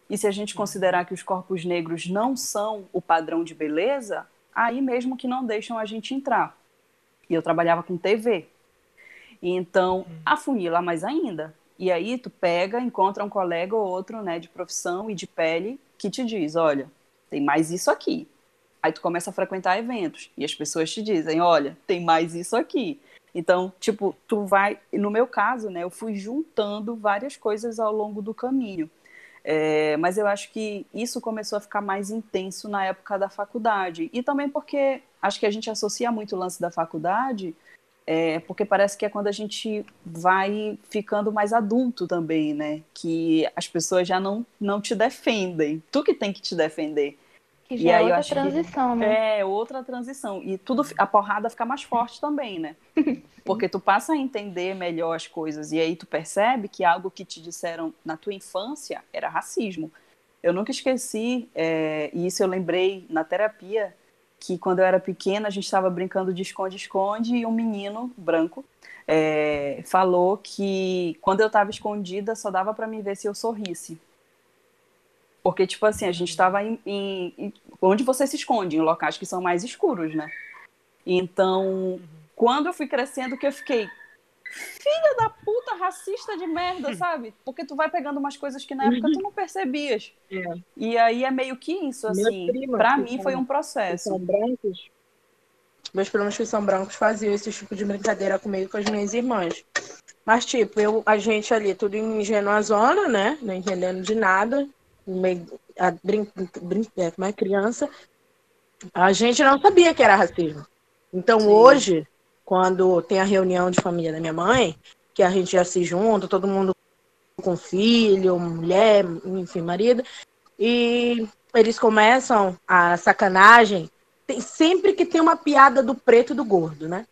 E se a gente considerar que os corpos negros não são o padrão de beleza, aí mesmo que não deixam a gente entrar. E eu trabalhava com TV. Então, hum. afunila mais ainda. E aí tu pega, encontra um colega ou outro, né, de profissão e de pele que te diz, olha, tem mais isso aqui. Aí tu começa a frequentar eventos e as pessoas te dizem, olha, tem mais isso aqui. Então, tipo, tu vai, no meu caso, né, eu fui juntando várias coisas ao longo do caminho. É, mas eu acho que isso começou a ficar mais intenso na época da faculdade. E também porque acho que a gente associa muito o lance da faculdade, é, porque parece que é quando a gente vai ficando mais adulto também, né? Que as pessoas já não, não te defendem. Tu que tem que te defender. Que já e é aí, outra transição, que, né? É, outra transição. E tudo, a porrada fica mais forte também, né? (laughs) Porque tu passa a entender melhor as coisas. E aí tu percebe que algo que te disseram na tua infância era racismo. Eu nunca esqueci, é, e isso eu lembrei na terapia, que quando eu era pequena a gente estava brincando de esconde-esconde e um menino branco é, falou que quando eu estava escondida só dava para me ver se eu sorrisse. Porque, tipo assim, a gente estava em, em, em, onde você se esconde, em locais que são mais escuros, né? Então, uhum. Quando eu fui crescendo, que eu fiquei, filha da puta, racista de merda, sabe? Porque tu vai pegando umas coisas que na época tu não percebias. É. E aí é meio que isso, assim. Pra mim foi um processo. São brancos. Meus primos que são brancos faziam esse tipo de brincadeira comigo com as minhas irmãs. Mas, tipo, eu, a gente ali, tudo em ingênua zona, né? Não entendendo de nada meio, a, brin, brin, é, como é criança, a gente não sabia que era racismo. Então Sim. hoje, quando tem a reunião de família da minha mãe, que a gente já se junta, todo mundo com filho, mulher, enfim, marido, e eles começam a sacanagem, tem, sempre que tem uma piada do preto e do gordo, né?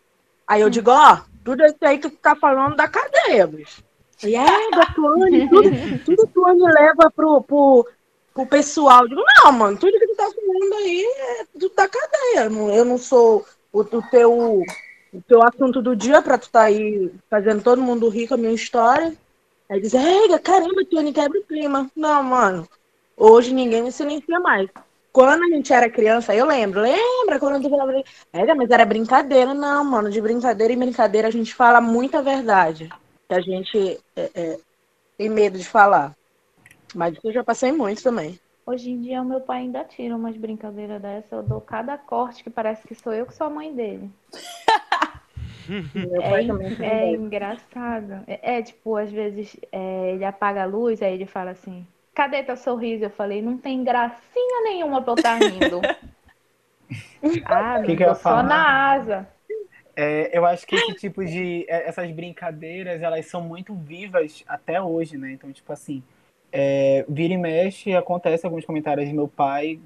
Aí eu digo, ó, tudo isso aí que tu tá falando da cadeia, bicho. E é, da Tuane, tudo, tudo Tuane leva pro, pro, pro pessoal. Eu digo, não, mano, tudo que tu tá falando aí é do da cadeia. Eu não sou o, o, teu, o teu assunto do dia pra tu tá aí fazendo todo mundo rir com a minha história. Aí diz, é, caramba, Tuane quebra o clima. Não, mano, hoje ninguém me silencia mais. Quando a gente era criança, eu lembro, lembra quando eu falava, é, mas era brincadeira. Não, mano, de brincadeira em brincadeira a gente fala muita verdade que a gente é, é, tem medo de falar. Mas eu já passei muito também. Hoje em dia, o meu pai ainda tira umas brincadeiras dessa. Eu dou cada corte que parece que sou eu que sou a mãe dele. (laughs) é, é engraçado. É, é, tipo, às vezes é, ele apaga a luz, aí ele fala assim: cadê teu sorriso? Eu falei, não tem gracinha nenhuma pra eu estar tá rindo. (laughs) ah, que que eu só na asa. É, eu acho que esse tipo de. É, essas brincadeiras, elas são muito vivas até hoje, né? Então, tipo assim, é, vira e mexe, acontece alguns comentários de meu pai,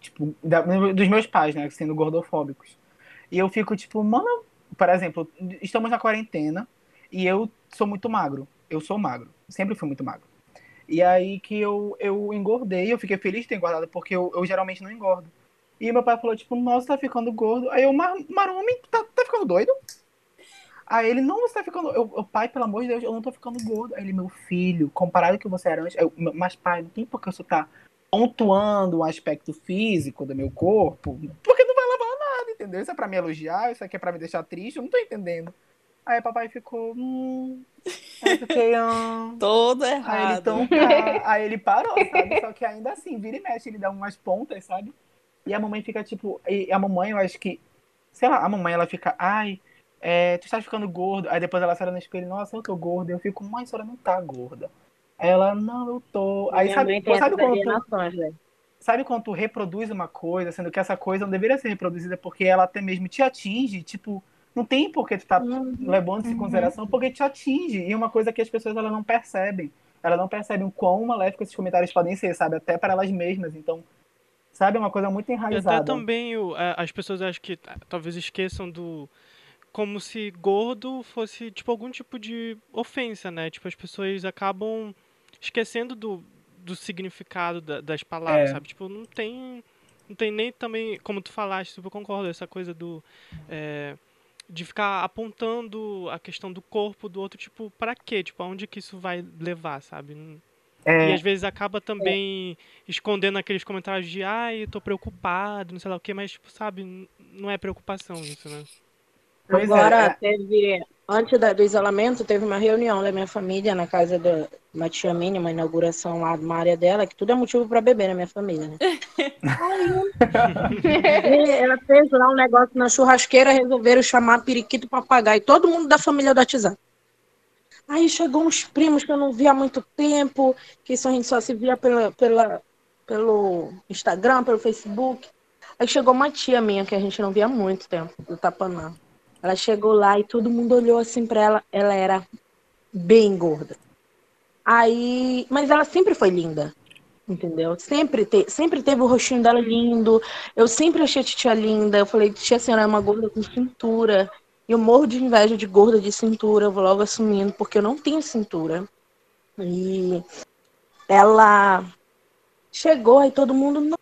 tipo, da, dos meus pais, né? Sendo gordofóbicos. E eu fico, tipo, mano, por exemplo, estamos na quarentena e eu sou muito magro. Eu sou magro. Sempre fui muito magro. E aí que eu, eu engordei, eu fiquei feliz de ter engordado, porque eu, eu geralmente não engordo. E meu pai falou, tipo, nossa, tá ficando gordo. Aí eu, Marumi, tá, tá ficando doido? Aí ele, não, você tá ficando. Eu, eu, pai, pelo amor de Deus, eu não tô ficando gordo. Aí ele, meu filho, comparado ao que você era antes. Eu, mas, pai, não tem por que você tá pontuando o aspecto físico do meu corpo, porque não entendeu? Isso é pra me elogiar, isso aqui é pra me deixar triste, eu não tô entendendo. Aí papai ficou. Hum. Aí fiquei. Hum. (laughs) Todo errado. Aí ele, então, tá. Aí ele parou, sabe? Só que ainda assim, vira e mexe, ele dá umas pontas, sabe? E a mamãe fica tipo. E a mamãe, eu acho que. Sei lá, a mamãe ela fica. Ai, é, tu estás ficando gordo. Aí depois ela sai no espelho, nossa, eu tô gorda. Eu fico, mãe, a senhora não tá gorda. Aí ela, não, eu tô. Aí sabe, sabe quando tu, sabe quando tu reproduz uma coisa, sendo que essa coisa não deveria ser reproduzida porque ela até mesmo te atinge, tipo, não tem por que tu tá uhum, levando isso em consideração, porque te atinge. E é uma coisa que as pessoas elas não percebem. Elas não percebem o quão maléfico esses comentários podem ser, sabe? Até para elas mesmas. Então, sabe, é uma coisa muito enraizada. E até também o, as pessoas acho que talvez esqueçam do como se gordo fosse tipo algum tipo de ofensa, né? Tipo as pessoas acabam esquecendo do, do significado da, das palavras, é. sabe? Tipo, não tem não tem nem também, como tu falaste, eu concordo, essa coisa do é, de ficar apontando a questão do corpo do outro, tipo, para quê? Tipo, aonde que isso vai levar, sabe? É, e às vezes acaba também é. escondendo aqueles comentários de ai, eu tô preocupado, não sei lá o que, mas, tipo, sabe, não é preocupação isso, né? Pois é, Agora, é. teve, antes do isolamento, teve uma reunião da minha família na casa da uma tia minha, uma inauguração lá de uma área dela, que tudo é motivo para beber na minha família, né? Aí, ela fez lá um negócio na churrasqueira, resolveram chamar periquito papagaio, todo mundo da família do WhatsApp. Aí chegou uns primos que eu não via há muito tempo, que isso a gente só se via pela, pela, pelo Instagram, pelo Facebook. Aí chegou uma tia minha que a gente não via há muito tempo, do Tapanã. Ela chegou lá e todo mundo olhou assim para ela. Ela era bem gorda. Aí, mas ela sempre foi linda, entendeu? Sempre, te, sempre teve o rostinho dela lindo. Eu sempre achei a tia linda. Eu falei, tia, a senhora é uma gorda com cintura. Eu morro de inveja de gorda de cintura, eu vou logo assumindo, porque eu não tenho cintura. E ela chegou aí todo mundo,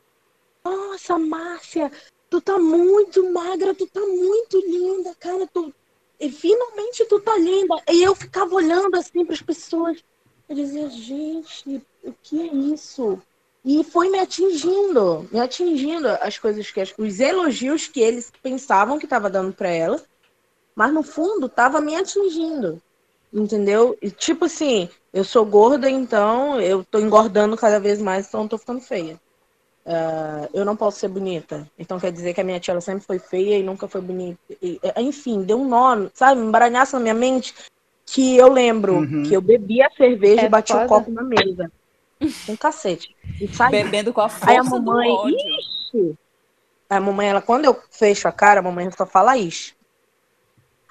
nossa, Márcia, tu tá muito magra, tu tá muito linda, cara, tu e finalmente tu tá linda. E eu ficava olhando assim para as pessoas, eu dizia, gente, o que é isso? E foi me atingindo, me atingindo as coisas que os elogios que eles pensavam que estava dando para ela, mas no fundo tava me atingindo. Entendeu? E tipo assim, eu sou gorda, então eu tô engordando cada vez mais, então eu tô ficando feia. Uh, eu não posso ser bonita. Então quer dizer que a minha tia ela sempre foi feia e nunca foi bonita. E, é, enfim, deu um nó, sabe? Um baranhaço na minha mente que eu lembro uhum. que eu bebia cerveja é e batia o um copo na mesa. Um cacete. E Bebendo com a força Aí a mamãe, do ódio. Ixi. A mamãe, ela, quando eu fecho a cara, a mamãe só fala ixi.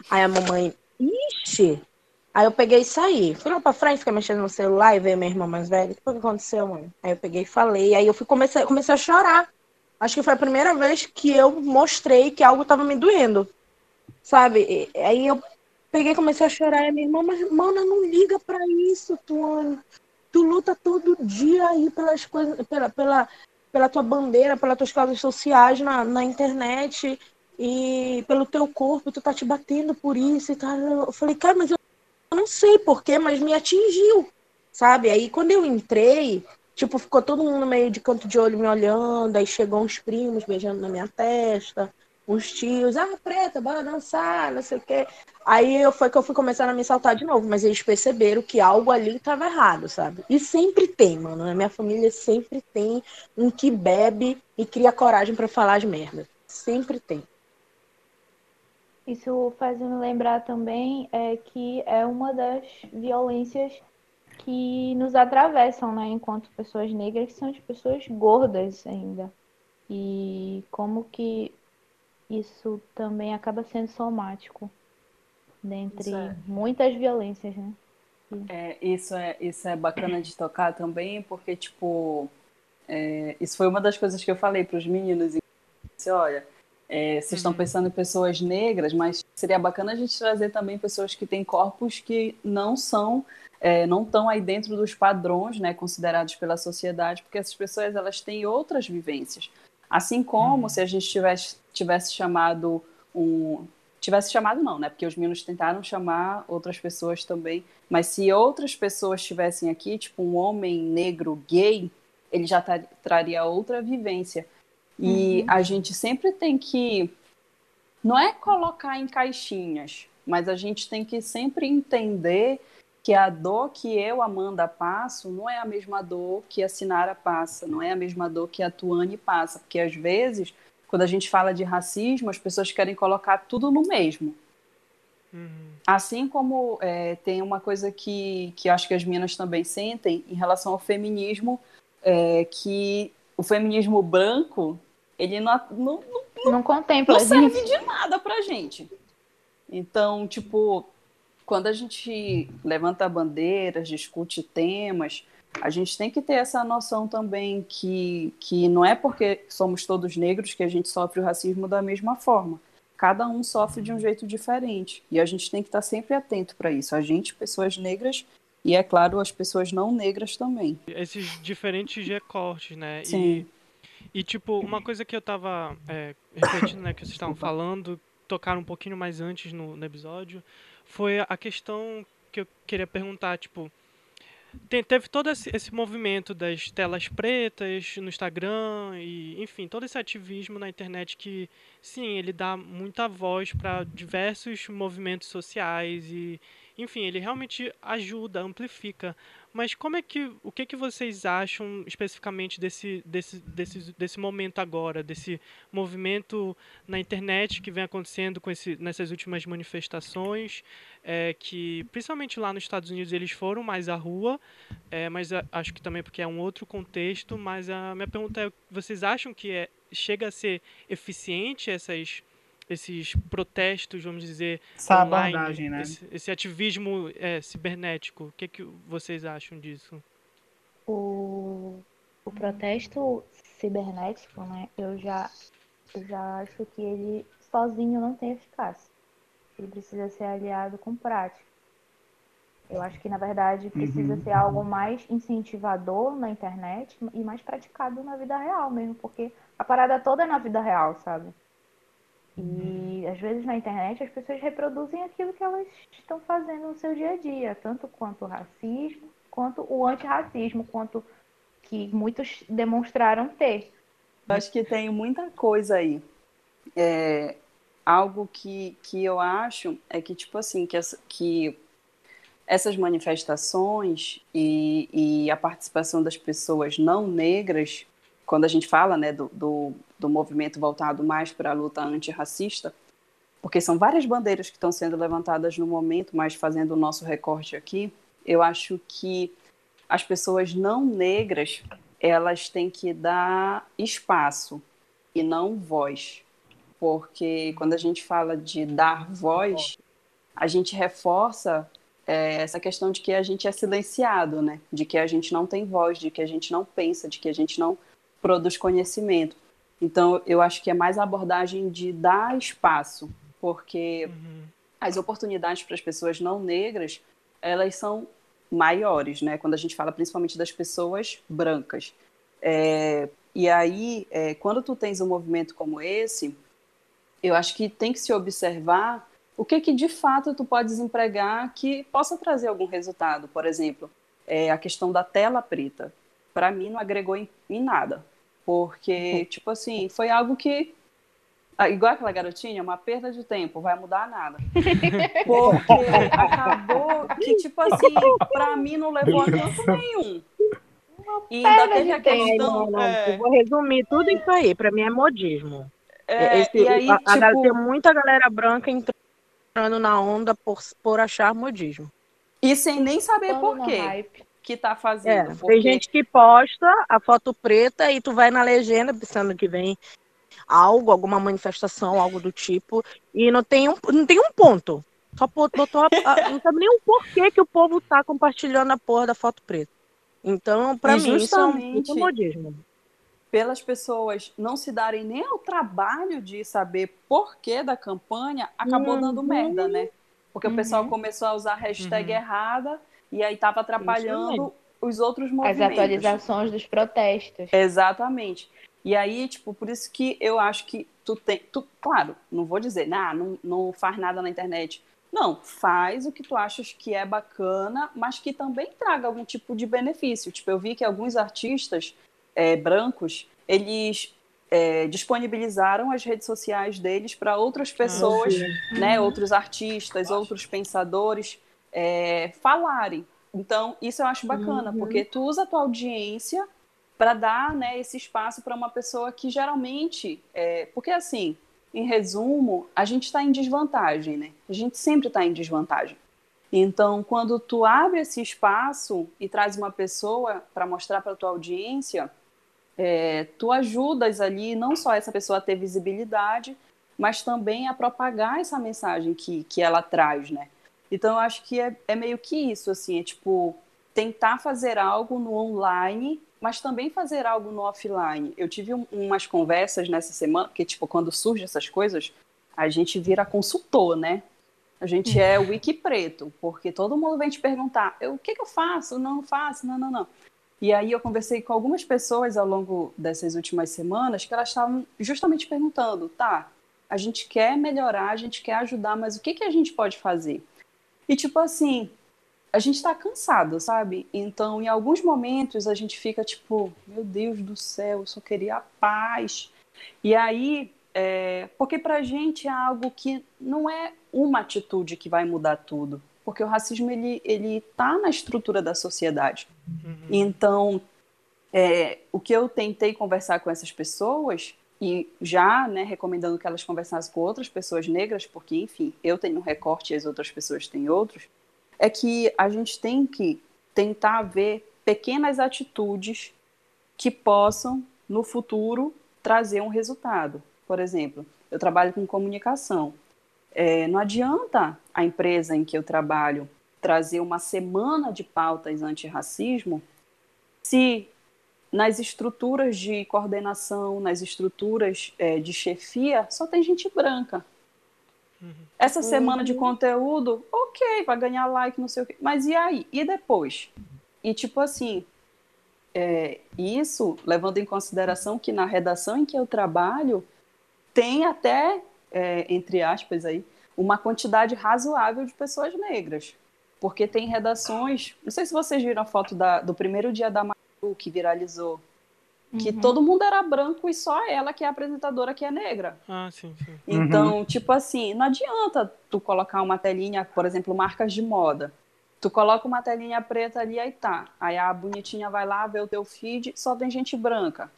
Aí a mamãe, ixi, Aí eu peguei e saí. Fui lá pra frente, fiquei mexendo no celular e veio minha irmã mais velha. O que aconteceu, mãe? Aí eu peguei e falei. Aí eu fui, comecei, comecei a chorar. Acho que foi a primeira vez que eu mostrei que algo tava me doendo. Sabe? Aí eu peguei e comecei a chorar. E a minha irmã, mas, mana, não liga pra isso, Tuane. Tu luta todo dia aí pelas coisas, pela, pela, pela tua bandeira, pelas tuas causas sociais na, na internet e pelo teu corpo, tu tá te batendo por isso e tal. Eu falei, cara, mas eu eu não sei porquê, mas me atingiu, sabe? Aí quando eu entrei, tipo, ficou todo mundo meio de canto de olho me olhando, aí chegou uns primos beijando na minha testa, uns tios, ah, preta, bora dançar, não sei o quê. Aí eu, foi que eu fui começando a me saltar de novo, mas eles perceberam que algo ali estava errado, sabe? E sempre tem, mano. Na minha família sempre tem um que bebe e cria coragem para falar as merdas. Sempre tem. Isso faz me lembrar também é, que é uma das violências que nos atravessam, né, enquanto pessoas negras, que são as pessoas gordas ainda. E como que isso também acaba sendo somático dentre é. muitas violências, né? É, isso é isso é bacana de tocar também, porque tipo é, isso foi uma das coisas que eu falei para os meninos. Disse, olha, é, vocês uhum. estão pensando em pessoas negras, mas seria bacana a gente trazer também pessoas que têm corpos que não são é, não estão aí dentro dos padrões, né, considerados pela sociedade, porque essas pessoas elas têm outras vivências. Assim como uhum. se a gente tivesse, tivesse chamado um. Tivesse chamado, não, né? Porque os meninos tentaram chamar outras pessoas também. Mas se outras pessoas estivessem aqui, tipo um homem negro gay, ele já traria outra vivência. E uhum. a gente sempre tem que. Não é colocar em caixinhas, mas a gente tem que sempre entender que a dor que eu, Amanda, passo não é a mesma dor que a Sinara passa, não é a mesma dor que a Tuane passa, porque às vezes, quando a gente fala de racismo, as pessoas querem colocar tudo no mesmo. Uhum. Assim como é, tem uma coisa que, que acho que as meninas também sentem em relação ao feminismo, é, que o feminismo branco, ele não, não, não, não contempla não serve de nada pra gente. Então, tipo, quando a gente levanta bandeiras, discute temas, a gente tem que ter essa noção também que, que não é porque somos todos negros que a gente sofre o racismo da mesma forma. Cada um sofre de um jeito diferente. E a gente tem que estar sempre atento para isso. A gente, pessoas negras, e é claro, as pessoas não negras também. Esses diferentes recortes, né? Sim. E, e tipo, uma coisa que eu estava é, refletindo, né, que vocês estavam falando, tocaram um pouquinho mais antes no, no episódio, foi a questão que eu queria perguntar, tipo, tem, teve todo esse, esse, movimento das telas pretas no Instagram e, enfim, todo esse ativismo na internet que, sim, ele dá muita voz para diversos movimentos sociais e, enfim, ele realmente ajuda, amplifica. Mas como é que, o que que vocês acham especificamente desse, desse, desse, desse momento agora, desse movimento na internet que vem acontecendo com esse, nessas últimas manifestações, é, que principalmente lá nos Estados Unidos eles foram mais à rua, é, mas acho que também porque é um outro contexto. Mas a minha pergunta é, vocês acham que é, chega a ser eficiente essas esses protestos, vamos dizer, Essa online, abordagem, né? esse, esse ativismo é, cibernético. O que, que vocês acham disso? O, o protesto cibernético, né? Eu já, eu já acho que ele sozinho não tem eficácia. Ele precisa ser aliado com prática. Eu acho que, na verdade, precisa uhum. ser algo mais incentivador na internet e mais praticado na vida real mesmo, porque a parada toda é na vida real, sabe? E às vezes na internet as pessoas reproduzem aquilo que elas estão fazendo no seu dia a dia, tanto quanto o racismo, quanto o antirracismo, quanto que muitos demonstraram ter. Acho que tem muita coisa aí. É, algo que, que eu acho é que, tipo assim, que, essa, que essas manifestações e, e a participação das pessoas não negras quando a gente fala né, do, do, do movimento voltado mais para a luta antirracista, porque são várias bandeiras que estão sendo levantadas no momento, mas fazendo o nosso recorte aqui, eu acho que as pessoas não negras elas têm que dar espaço e não voz, porque quando a gente fala de dar voz, a gente reforça é, essa questão de que a gente é silenciado, né? De que a gente não tem voz, de que a gente não pensa, de que a gente não produz conhecimento. Então, eu acho que é mais a abordagem de dar espaço, porque uhum. as oportunidades para as pessoas não negras, elas são maiores, né? Quando a gente fala principalmente das pessoas brancas. É, e aí, é, quando tu tens um movimento como esse, eu acho que tem que se observar o que que de fato tu podes empregar que possa trazer algum resultado. Por exemplo, é, a questão da tela preta para mim não agregou em, em, nada. Porque, tipo assim, foi algo que. Ah, igual aquela garotinha, uma perda de tempo, vai mudar nada. (laughs) Porque acabou que, tipo assim, pra mim não levou a canto nenhum. E ainda teve a questão. Não, não, é... Eu vou resumir tudo isso aí, pra mim é modismo. É, Esse, aí, a, tipo... a, tem muita galera branca entrando na onda por, por achar modismo. E sem nem saber por quê. Que está fazendo. É, porque... Tem gente que posta a foto preta e tu vai na legenda pensando que vem algo, alguma manifestação, algo do tipo, e não tem um, não tem um ponto. Só botou a, a, (laughs) não sabe nem o porquê que o povo tá compartilhando a porra da foto preta. Então, para mim, isso é um modismo. Pelas pessoas não se darem nem ao trabalho de saber porquê da campanha, acabou uhum. dando merda, né? Porque uhum. o pessoal uhum. começou a usar a hashtag uhum. errada e aí tava atrapalhando os outros movimentos. As atualizações dos protestos. Exatamente. E aí, tipo, por isso que eu acho que tu tem. Tu, claro, não vou dizer, nah, não, não faz nada na internet. Não, faz o que tu achas que é bacana, mas que também traga algum tipo de benefício. Tipo, eu vi que alguns artistas é, brancos, eles é, disponibilizaram as redes sociais deles para outras pessoas, ah, né, outros artistas, outros pensadores é, falarem. Então, isso eu acho bacana, uhum. porque tu usa a tua audiência para dar né, esse espaço para uma pessoa que geralmente. É, porque, assim, em resumo, a gente está em desvantagem, né? A gente sempre está em desvantagem. Então, quando tu abre esse espaço e traz uma pessoa para mostrar para tua audiência, é, tu ajudas ali não só essa pessoa a ter visibilidade, mas também a propagar essa mensagem que, que ela traz, né? Então, eu acho que é, é meio que isso, assim, é tipo tentar fazer algo no online mas também fazer algo no offline. Eu tive um, umas conversas nessa semana, porque, tipo, quando surgem essas coisas, a gente vira consultor, né? A gente é o wiki preto, porque todo mundo vem te perguntar, o que, que eu faço? Não faço, não, não, não. E aí eu conversei com algumas pessoas ao longo dessas últimas semanas que elas estavam justamente perguntando, tá, a gente quer melhorar, a gente quer ajudar, mas o que, que a gente pode fazer? E tipo assim, a gente está cansado, sabe? Então, em alguns momentos, a gente fica tipo, meu Deus do céu, eu só queria a paz. E aí, é, porque pra gente é algo que não é uma atitude que vai mudar tudo. Porque o racismo, ele, ele tá na estrutura da sociedade. Uhum. Então, é, o que eu tentei conversar com essas pessoas, e já né, recomendando que elas conversassem com outras pessoas negras, porque, enfim, eu tenho um recorte e as outras pessoas têm outros, é que a gente tem que tentar ver pequenas atitudes que possam, no futuro, trazer um resultado. Por exemplo, eu trabalho com comunicação. É, não adianta a empresa em que eu trabalho trazer uma semana de pautas antirracismo se nas estruturas de coordenação, nas estruturas é, de chefia, só tem gente branca. Uhum. Essa semana de uhum. conteúdo, ok, vai ganhar like, não sei o quê. Mas e aí? E depois? E tipo assim, é, isso levando em consideração que na redação em que eu trabalho tem até, é, entre aspas aí, uma quantidade razoável de pessoas negras. Porque tem redações. Não sei se vocês viram a foto da, do primeiro dia da Maru que viralizou que uhum. todo mundo era branco e só ela que é apresentadora que é negra. Ah, sim, sim. Então, uhum. tipo assim, não adianta tu colocar uma telinha, por exemplo, marcas de moda. Tu coloca uma telinha preta ali, aí tá. Aí a bonitinha vai lá, vê o teu feed, só tem gente branca.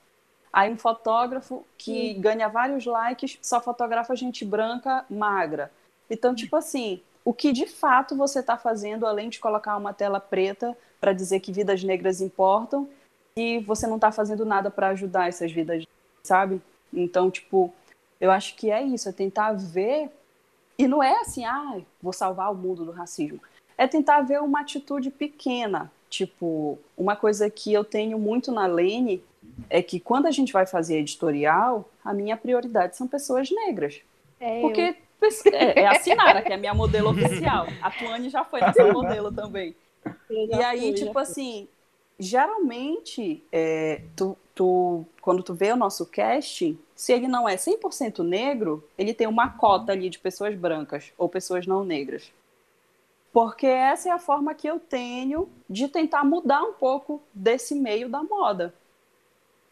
Aí um fotógrafo que ganha vários likes, só fotografa gente branca, magra. Então, tipo assim, o que de fato você está fazendo, além de colocar uma tela preta para dizer que vidas negras importam, e você não está fazendo nada para ajudar essas vidas, sabe? Então, tipo, eu acho que é isso, é tentar ver. E não é assim, ah, vou salvar o mundo do racismo. É tentar ver uma atitude pequena. Tipo, uma coisa que eu tenho muito na Lene é que quando a gente vai fazer editorial, a minha prioridade são pessoas negras. É Porque é, é a Sinara, que é a minha modelo (laughs) oficial. A Tuane já foi nossa modelo também. E aí, tipo assim, geralmente, é, tu, tu, quando tu vê o nosso cast, se ele não é 100% negro, ele tem uma cota ali de pessoas brancas ou pessoas não negras. Porque essa é a forma que eu tenho de tentar mudar um pouco desse meio da moda.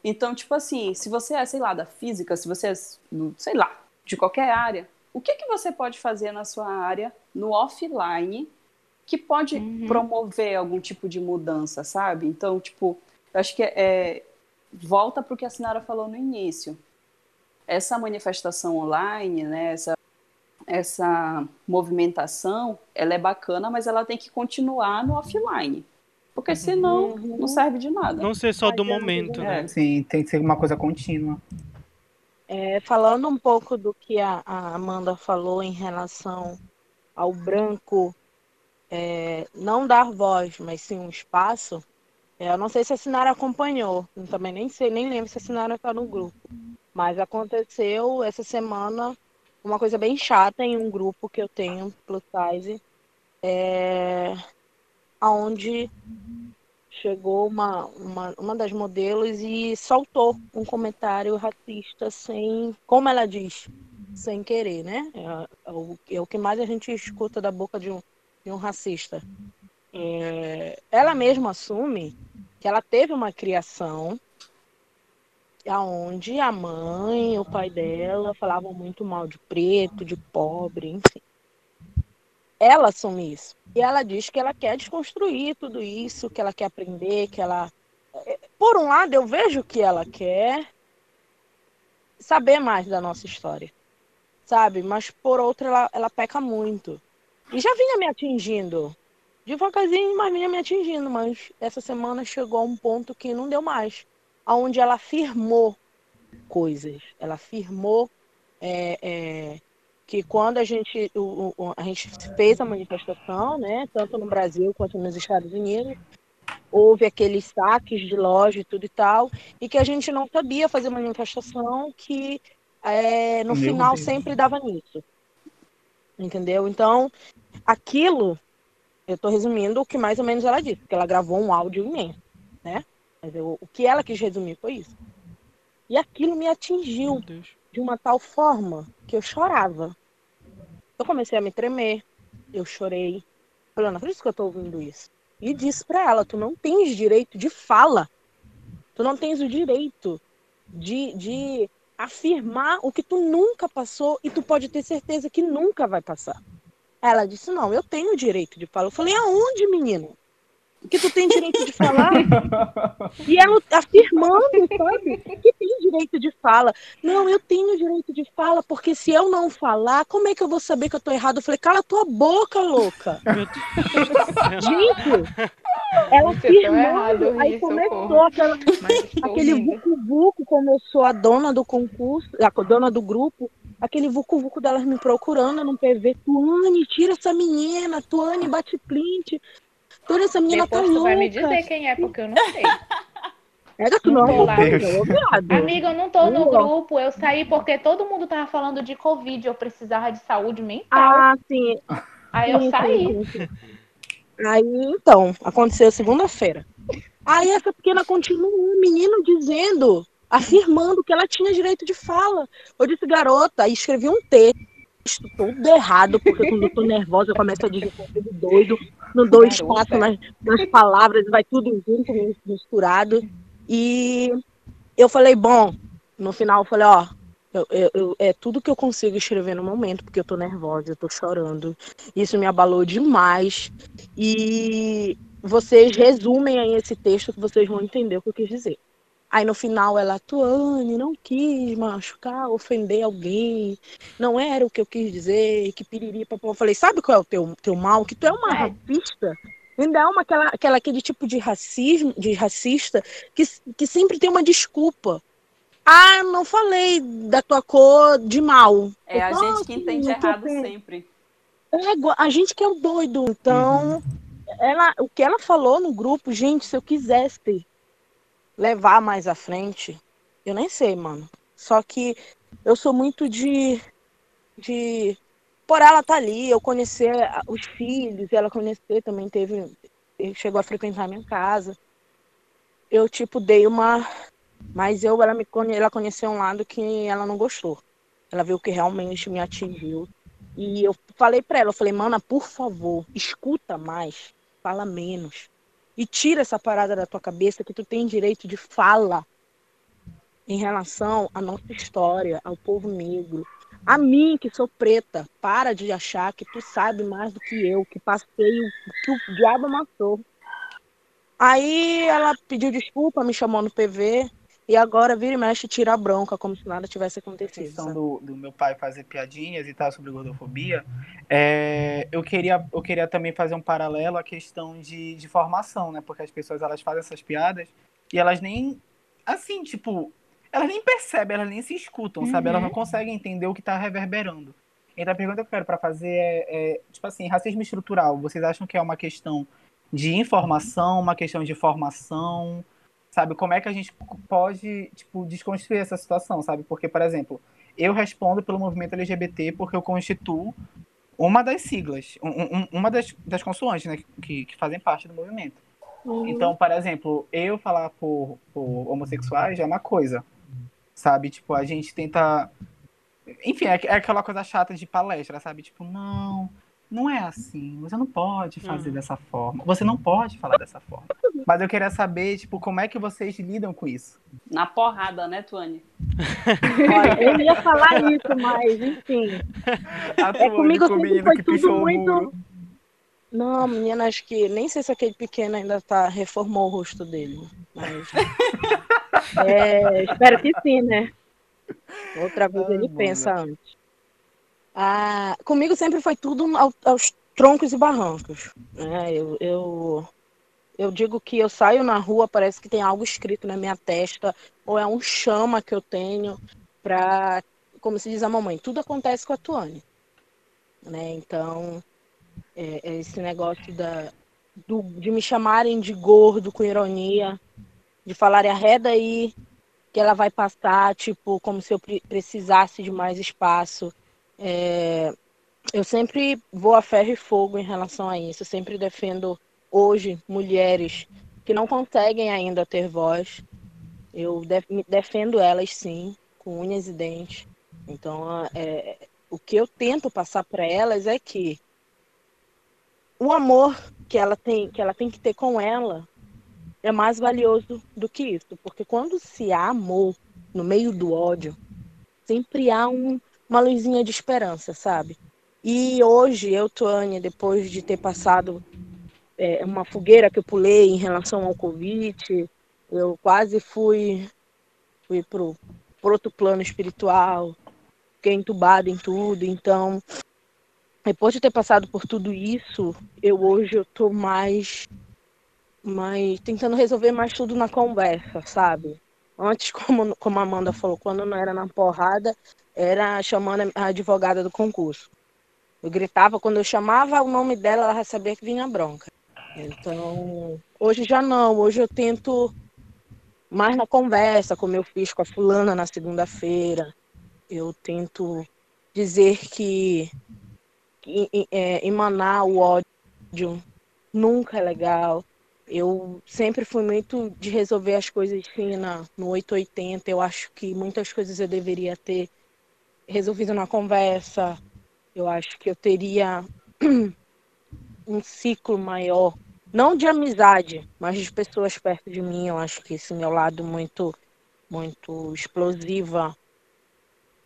Então, tipo assim, se você é, sei lá, da física, se você é, sei lá, de qualquer área, o que, que você pode fazer na sua área, no offline, que pode uhum. promover algum tipo de mudança, sabe? Então, tipo, eu acho que é, é volta para o que a Sinara falou no início. Essa manifestação online, né, essa, essa movimentação, ela é bacana, mas ela tem que continuar no offline. Porque senão uhum. não serve de nada. Não ser só do momento, né? Sim, tem que ser uma coisa contínua. É, falando um pouco do que a, a, Amanda falou em relação ao branco é, não dar voz, mas sim um espaço, é, eu não sei se a Sinara acompanhou, também nem sei, nem lembro se a Sinara está no grupo, mas aconteceu essa semana uma coisa bem chata em um grupo que eu tenho, plus size, é, onde chegou uma, uma, uma das modelos e soltou um comentário racista sem, como ela diz, sem querer, né? É, é, o, é o que mais a gente escuta da boca de um, de um racista. É, ela mesma assume que ela teve uma criação aonde a mãe, o pai dela falavam muito mal de preto, de pobre, enfim. Ela assume isso. E ela diz que ela quer desconstruir tudo isso, que ela quer aprender, que ela. É, por um lado, eu vejo que ela quer saber mais da nossa história, sabe? Mas por outro, ela, ela peca muito. E já vinha me atingindo. Devagarzinho, mas vinha me atingindo. Mas essa semana chegou a um ponto que não deu mais. Onde ela afirmou coisas. Ela afirmou é, é, que quando a gente, o, o, a gente fez a manifestação, né, tanto no Brasil quanto nos Estados Unidos, houve aqueles saques de loja e tudo e tal, e que a gente não sabia fazer manifestação, que é, no Meu final Deus. sempre dava nisso. Entendeu? Então, aquilo, eu estou resumindo o que mais ou menos ela disse, porque ela gravou um áudio imenso, né? Mas eu, o que ela quis resumir foi isso. E aquilo me atingiu de uma tal forma que eu chorava. Eu comecei a me tremer, eu chorei. Falei, não acredito que eu tô ouvindo isso. E disse para ela, tu não tens direito de fala. Tu não tens o direito de, de afirmar o que tu nunca passou e tu pode ter certeza que nunca vai passar. Ela disse, não, eu tenho direito de fala. Eu falei, aonde, menino? Que tu tem direito de falar. e ela afirmando, sabe, que tem direito de fala. Não, eu tenho direito de fala, porque se eu não falar, como é que eu vou saber que eu tô errado? Eu falei, cala tua boca, louca. (laughs) Gente, (laughs) ela afirmando, aí começou aquela, aquele vucu-vucu, começou a dona do concurso, a dona do grupo, aquele vucu-vucu delas me procurando no PV, Tuane, tira essa menina, Tuane, bate print. Toda essa menina Depois tá tu louca. vai me dizer quem é, porque eu não sei. (laughs) É tu não, não Amiga, eu não tô no grupo. Eu saí porque todo mundo tava falando de Covid. Eu precisava de saúde mental. Ah, sim. Aí sim, eu saí. Sim, Aí, então, aconteceu segunda-feira. Aí essa pequena continuou, o menino dizendo, afirmando que ela tinha direito de fala. Eu disse, garota, aí escrevi um texto todo errado, porque quando eu tô nervosa eu começo a digitar tudo doido não dou espaço nas, nas palavras, vai tudo junto, misturado. E eu falei, bom, no final eu falei, ó, eu, eu, eu, é tudo que eu consigo escrever no momento, porque eu tô nervosa, eu tô chorando. Isso me abalou demais. E vocês resumem aí esse texto que vocês vão entender o que eu quis dizer. Aí no final ela, Tuane, não quis machucar, ofender alguém, não era o que eu quis dizer, que piriri, papão. Eu falei, sabe qual é o teu, teu mal? Que tu é uma é. racista. Ainda é uma, aquela, aquela, aquele tipo de racismo, de racista, que, que sempre tem uma desculpa. Ah, não falei da tua cor de mal. É a gente que entende errado sempre. É, a gente que é o doido. Então, uhum. ela, o que ela falou no grupo, gente, se eu quisesse levar mais à frente, eu nem sei, mano. Só que eu sou muito de. de por ela estar tá ali, eu conhecer os filhos, ela conhecer também teve. Chegou a frequentar minha casa. Eu, tipo, dei uma. Mas eu, ela, me, ela conheceu um lado que ela não gostou. Ela viu que realmente me atingiu. E eu falei para ela, eu falei, mana, por favor, escuta mais, fala menos. E tira essa parada da tua cabeça que tu tem direito de fala em relação à nossa história, ao povo negro. A mim, que sou preta, para de achar que tu sabe mais do que eu, que passei o que o diabo amassou. Aí ela pediu desculpa, me chamou no PV E agora vira e mexe tira a bronca, como se nada tivesse acontecido. A questão do, do, meu pai fazer piadinhas e tal sobre gordofobia, é, eu, queria, eu queria também fazer um paralelo à questão de, de formação, né? Porque as pessoas elas fazem essas piadas e elas nem. Assim, tipo, elas nem percebem, elas nem se escutam, uhum. sabe? Elas não uhum. conseguem entender o que está reverberando. Então a pergunta que eu quero para fazer é, é, tipo assim, racismo estrutural, vocês acham que é uma questão de informação, uma questão de formação, sabe? Como é que a gente pode, tipo, desconstruir essa situação, sabe? Porque, por exemplo, eu respondo pelo movimento LGBT porque eu constituo uma das siglas, um, um, uma das, das consoantes, né, que, que fazem parte do movimento. Uhum. Então, por exemplo, eu falar por, por homossexuais já é uma coisa, sabe? Tipo, a gente tenta. Enfim, é, é aquela coisa chata de palestra, sabe? Tipo, não, não é assim, você não pode fazer hum. dessa forma, você não pode falar dessa forma. Mas eu queria saber, tipo, como é que vocês lidam com isso? Na porrada, né, Tuane? (laughs) Olha, eu ia falar isso, mas, enfim. A é comigo com sempre foi tudo muito... Não, menina, acho que nem sei se aquele pequeno ainda tá reformou o rosto dele, mas (laughs) é, espero que sim, né? Outra vez Ai, ele pensa antes. Ah, comigo sempre foi tudo ao, aos troncos e barrancos. Né? Eu, eu, eu digo que eu saio na rua, parece que tem algo escrito na minha testa, ou é um chama que eu tenho para, como se diz a mamãe, tudo acontece com a Tuane. Né? Então, é, é esse negócio da, do, de me chamarem de gordo com ironia, de falarem arreda aí, que ela vai passar, tipo, como se eu precisasse de mais espaço. É, eu sempre vou a ferro e fogo em relação a isso. Eu sempre defendo hoje mulheres que não conseguem ainda ter voz. Eu def defendo elas sim, com unhas e dentes. Então, é, o que eu tento passar para elas é que o amor que ela tem, que ela tem que ter com ela é mais valioso do que isso, porque quando se há amor no meio do ódio, sempre há um, uma luzinha de esperança, sabe? E hoje eu, Tuane, depois de ter passado é, uma fogueira que eu pulei em relação ao Covid, eu quase fui, fui pro outro plano espiritual, fiquei entubada em tudo, então depois de ter passado por tudo isso, eu hoje eu tô mais mais tentando resolver mais tudo na conversa, sabe? Antes, como, como a Amanda falou, quando não era na porrada, era chamando a advogada do concurso. Eu gritava, quando eu chamava o nome dela, ela sabia que vinha bronca. Então, hoje já não, hoje eu tento mais na conversa, como eu fiz com a fulana na segunda-feira. Eu tento dizer que, que é, emanar o ódio nunca é legal. Eu sempre fui muito de resolver as coisas sim na, no 880. Eu acho que muitas coisas eu deveria ter resolvido na conversa. Eu acho que eu teria (clears throat) um ciclo maior, não de amizade, mas de pessoas perto de mim. Eu acho que esse meu lado muito, muito explosiva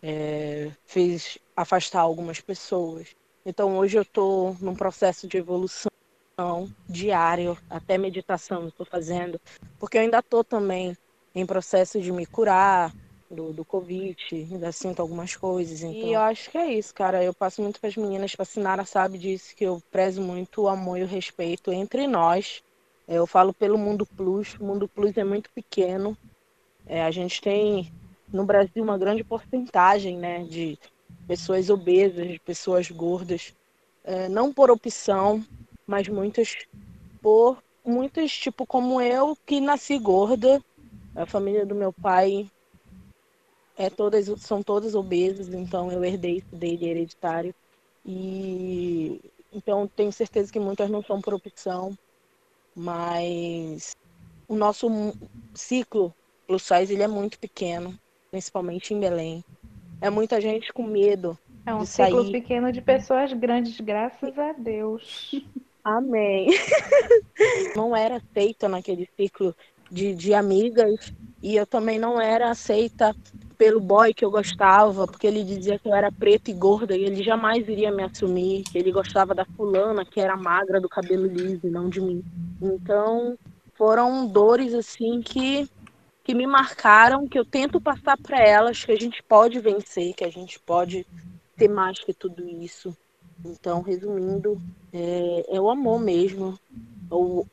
é, fez afastar algumas pessoas. Então hoje eu estou num processo de evolução diário, até meditação estou fazendo, porque eu ainda estou também em processo de me curar do, do Covid, ainda sinto algumas coisas. Então... E eu acho que é isso, cara. Eu passo muito para as meninas, a Sinara sabe disso, que eu prezo muito o amor e o respeito entre nós. Eu falo pelo Mundo Plus, o Mundo Plus é muito pequeno. É, a gente tem no Brasil uma grande porcentagem né, de pessoas obesas, de pessoas gordas, é, não por opção, mas muitas por muitas, tipo como eu, que nasci gorda. A família do meu pai é todas são todas obesas, então eu herdei isso dele hereditário. E então tenho certeza que muitas não são por opção, mas o nosso ciclo plus size ele é muito pequeno, principalmente em Belém. É muita gente com medo. É um ciclo sair. pequeno de pessoas grandes, graças a Deus. (laughs) Amém. (laughs) não era aceita naquele ciclo de, de amigas e eu também não era aceita pelo boy que eu gostava, porque ele dizia que eu era preta e gorda e ele jamais iria me assumir, que ele gostava da fulana que era magra do cabelo liso e não de mim. Então, foram dores assim que que me marcaram, que eu tento passar para elas que a gente pode vencer, que a gente pode ter mais que tudo isso. Então, resumindo, é, é o amor mesmo, o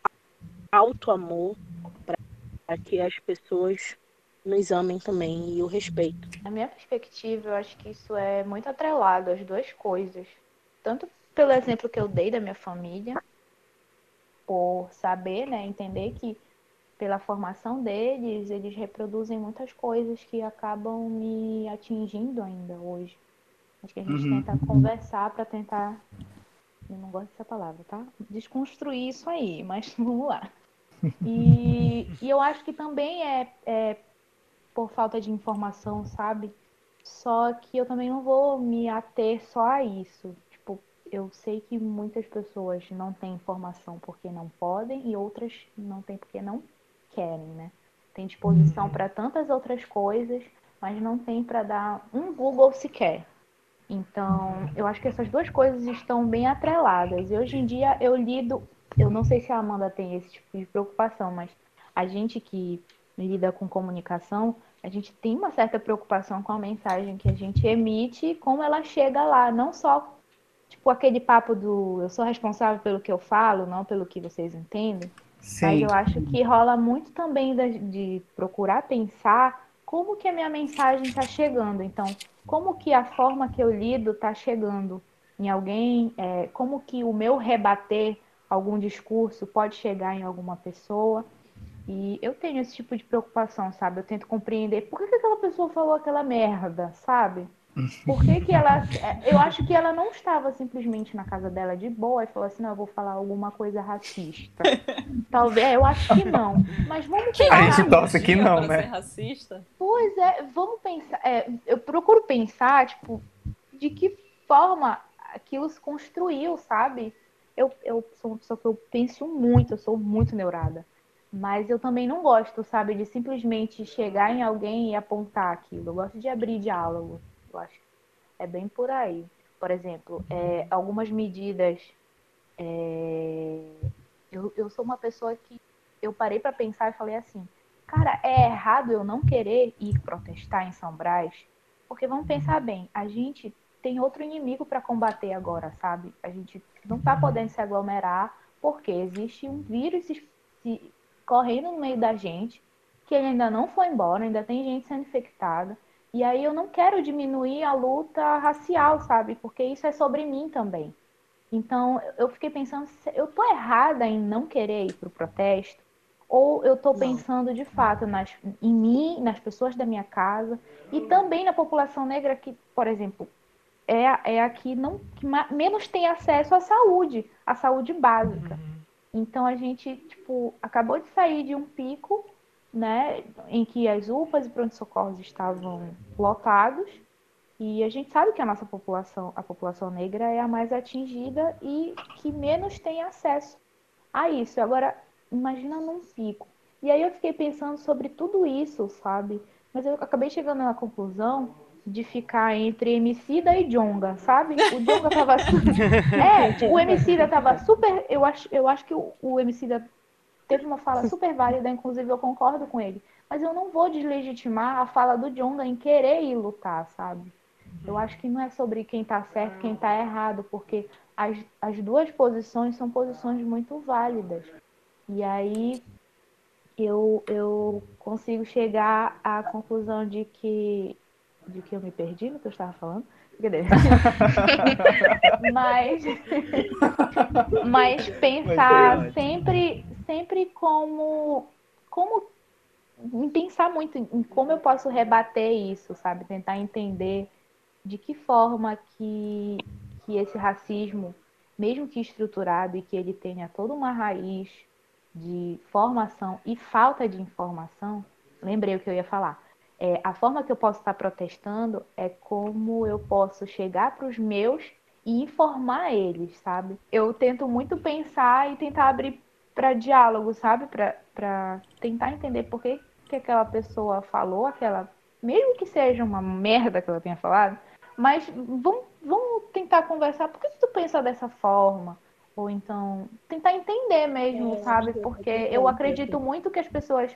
alto amor para que as pessoas nos amem também e o respeito. Na minha perspectiva, eu acho que isso é muito atrelado às duas coisas. Tanto pelo exemplo que eu dei da minha família, por saber, né, entender que pela formação deles, eles reproduzem muitas coisas que acabam me atingindo ainda hoje. Acho que a gente uhum. tenta conversar para tentar. Eu não gosto dessa palavra, tá? Desconstruir isso aí, mas (laughs) vamos lá. E, e eu acho que também é, é por falta de informação, sabe? Só que eu também não vou me ater só a isso. Tipo, eu sei que muitas pessoas não têm informação porque não podem e outras não têm porque não querem, né? Tem disposição uhum. para tantas outras coisas, mas não tem para dar um Google sequer. Então, eu acho que essas duas coisas estão bem atreladas. E hoje em dia eu lido, eu não sei se a Amanda tem esse tipo de preocupação, mas a gente que lida com comunicação, a gente tem uma certa preocupação com a mensagem que a gente emite, como ela chega lá, não só tipo aquele papo do eu sou responsável pelo que eu falo, não pelo que vocês entendem. Sim. Mas eu acho que rola muito também de, de procurar pensar como que a minha mensagem está chegando. Então, como que a forma que eu lido está chegando em alguém, é, como que o meu rebater algum discurso pode chegar em alguma pessoa. E eu tenho esse tipo de preocupação, sabe? Eu tento compreender por que, que aquela pessoa falou aquela merda, sabe? Por que, que ela. É, eu acho que ela não estava simplesmente na casa dela de boa e falou assim: não, eu vou falar alguma coisa racista. (laughs) Talvez, eu acho que não. Mas vamos pensar. A gente torce que não, né? racista? Pois é, vamos pensar. É, eu procuro pensar, tipo, de que forma aquilo se construiu, sabe? Eu, eu sou uma pessoa que eu penso muito, eu sou muito neurada. Mas eu também não gosto, sabe, de simplesmente chegar em alguém e apontar aquilo. Eu gosto de abrir diálogo. Eu acho que é bem por aí. Por exemplo, é, algumas medidas. É, eu, eu sou uma pessoa que eu parei para pensar e falei assim, cara, é errado eu não querer ir protestar em São Brás, porque vamos pensar bem, a gente tem outro inimigo para combater agora, sabe? A gente não está podendo se aglomerar porque existe um vírus se, se, correndo no meio da gente que ele ainda não foi embora, ainda tem gente sendo infectada. E aí eu não quero diminuir a luta racial, sabe? Porque isso é sobre mim também. Então eu fiquei pensando, eu tô errada em não querer ir pro protesto? Ou eu tô pensando de fato nas, em mim, nas pessoas da minha casa e também na população negra que, por exemplo, é, é a que, não, que menos tem acesso à saúde, à saúde básica. Uhum. Então a gente, tipo, acabou de sair de um pico né, em que as UPAs e pronto-socorros estavam lotados, e a gente sabe que a nossa população, a população negra é a mais atingida e que menos tem acesso a isso. Agora, imagina num pico. E aí eu fiquei pensando sobre tudo isso, sabe? Mas eu acabei chegando na conclusão de ficar entre Emicida e Jonga, sabe? O Jonga tava (laughs) É, tipo, o Emicida tava super, eu acho, eu acho que o, o Emicida teve uma fala super válida, inclusive eu concordo com ele. Mas eu não vou deslegitimar a fala do Jonga em querer ir lutar, sabe? Eu acho que não é sobre quem tá certo, quem tá errado, porque as, as duas posições são posições muito válidas. E aí eu, eu consigo chegar à conclusão de que de que eu me perdi no que eu estava falando. (laughs) mas, mas pensar sempre sempre como, como pensar muito em como eu posso rebater isso, sabe? Tentar entender de que forma que, que esse racismo, mesmo que estruturado e que ele tenha toda uma raiz de formação e falta de informação, lembrei o que eu ia falar. É, a forma que eu posso estar protestando é como eu posso chegar para os meus e informar eles, sabe? Eu tento muito pensar e tentar abrir para diálogo, sabe? Para tentar entender por que, que aquela pessoa falou aquela. Mesmo que seja uma merda que ela tenha falado, mas vamos, vamos tentar conversar. Por que, tu pensa dessa forma? Ou então, tentar entender mesmo, é, sabe? Porque eu acredito muito que as pessoas,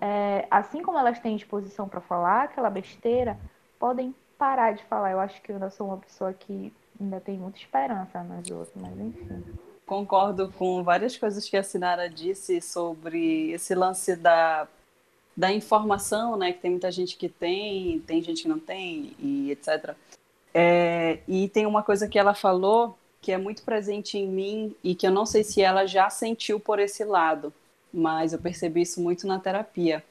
é, assim como elas têm disposição para falar aquela besteira, podem parar de falar. Eu acho que eu ainda sou uma pessoa que ainda tem muita esperança nas outras, mas enfim. Concordo com várias coisas que a Sinara disse sobre esse lance da, da informação, né? Que tem muita gente que tem, tem gente que não tem, e etc. É, e tem uma coisa que ela falou que é muito presente em mim e que eu não sei se ela já sentiu por esse lado, mas eu percebi isso muito na terapia,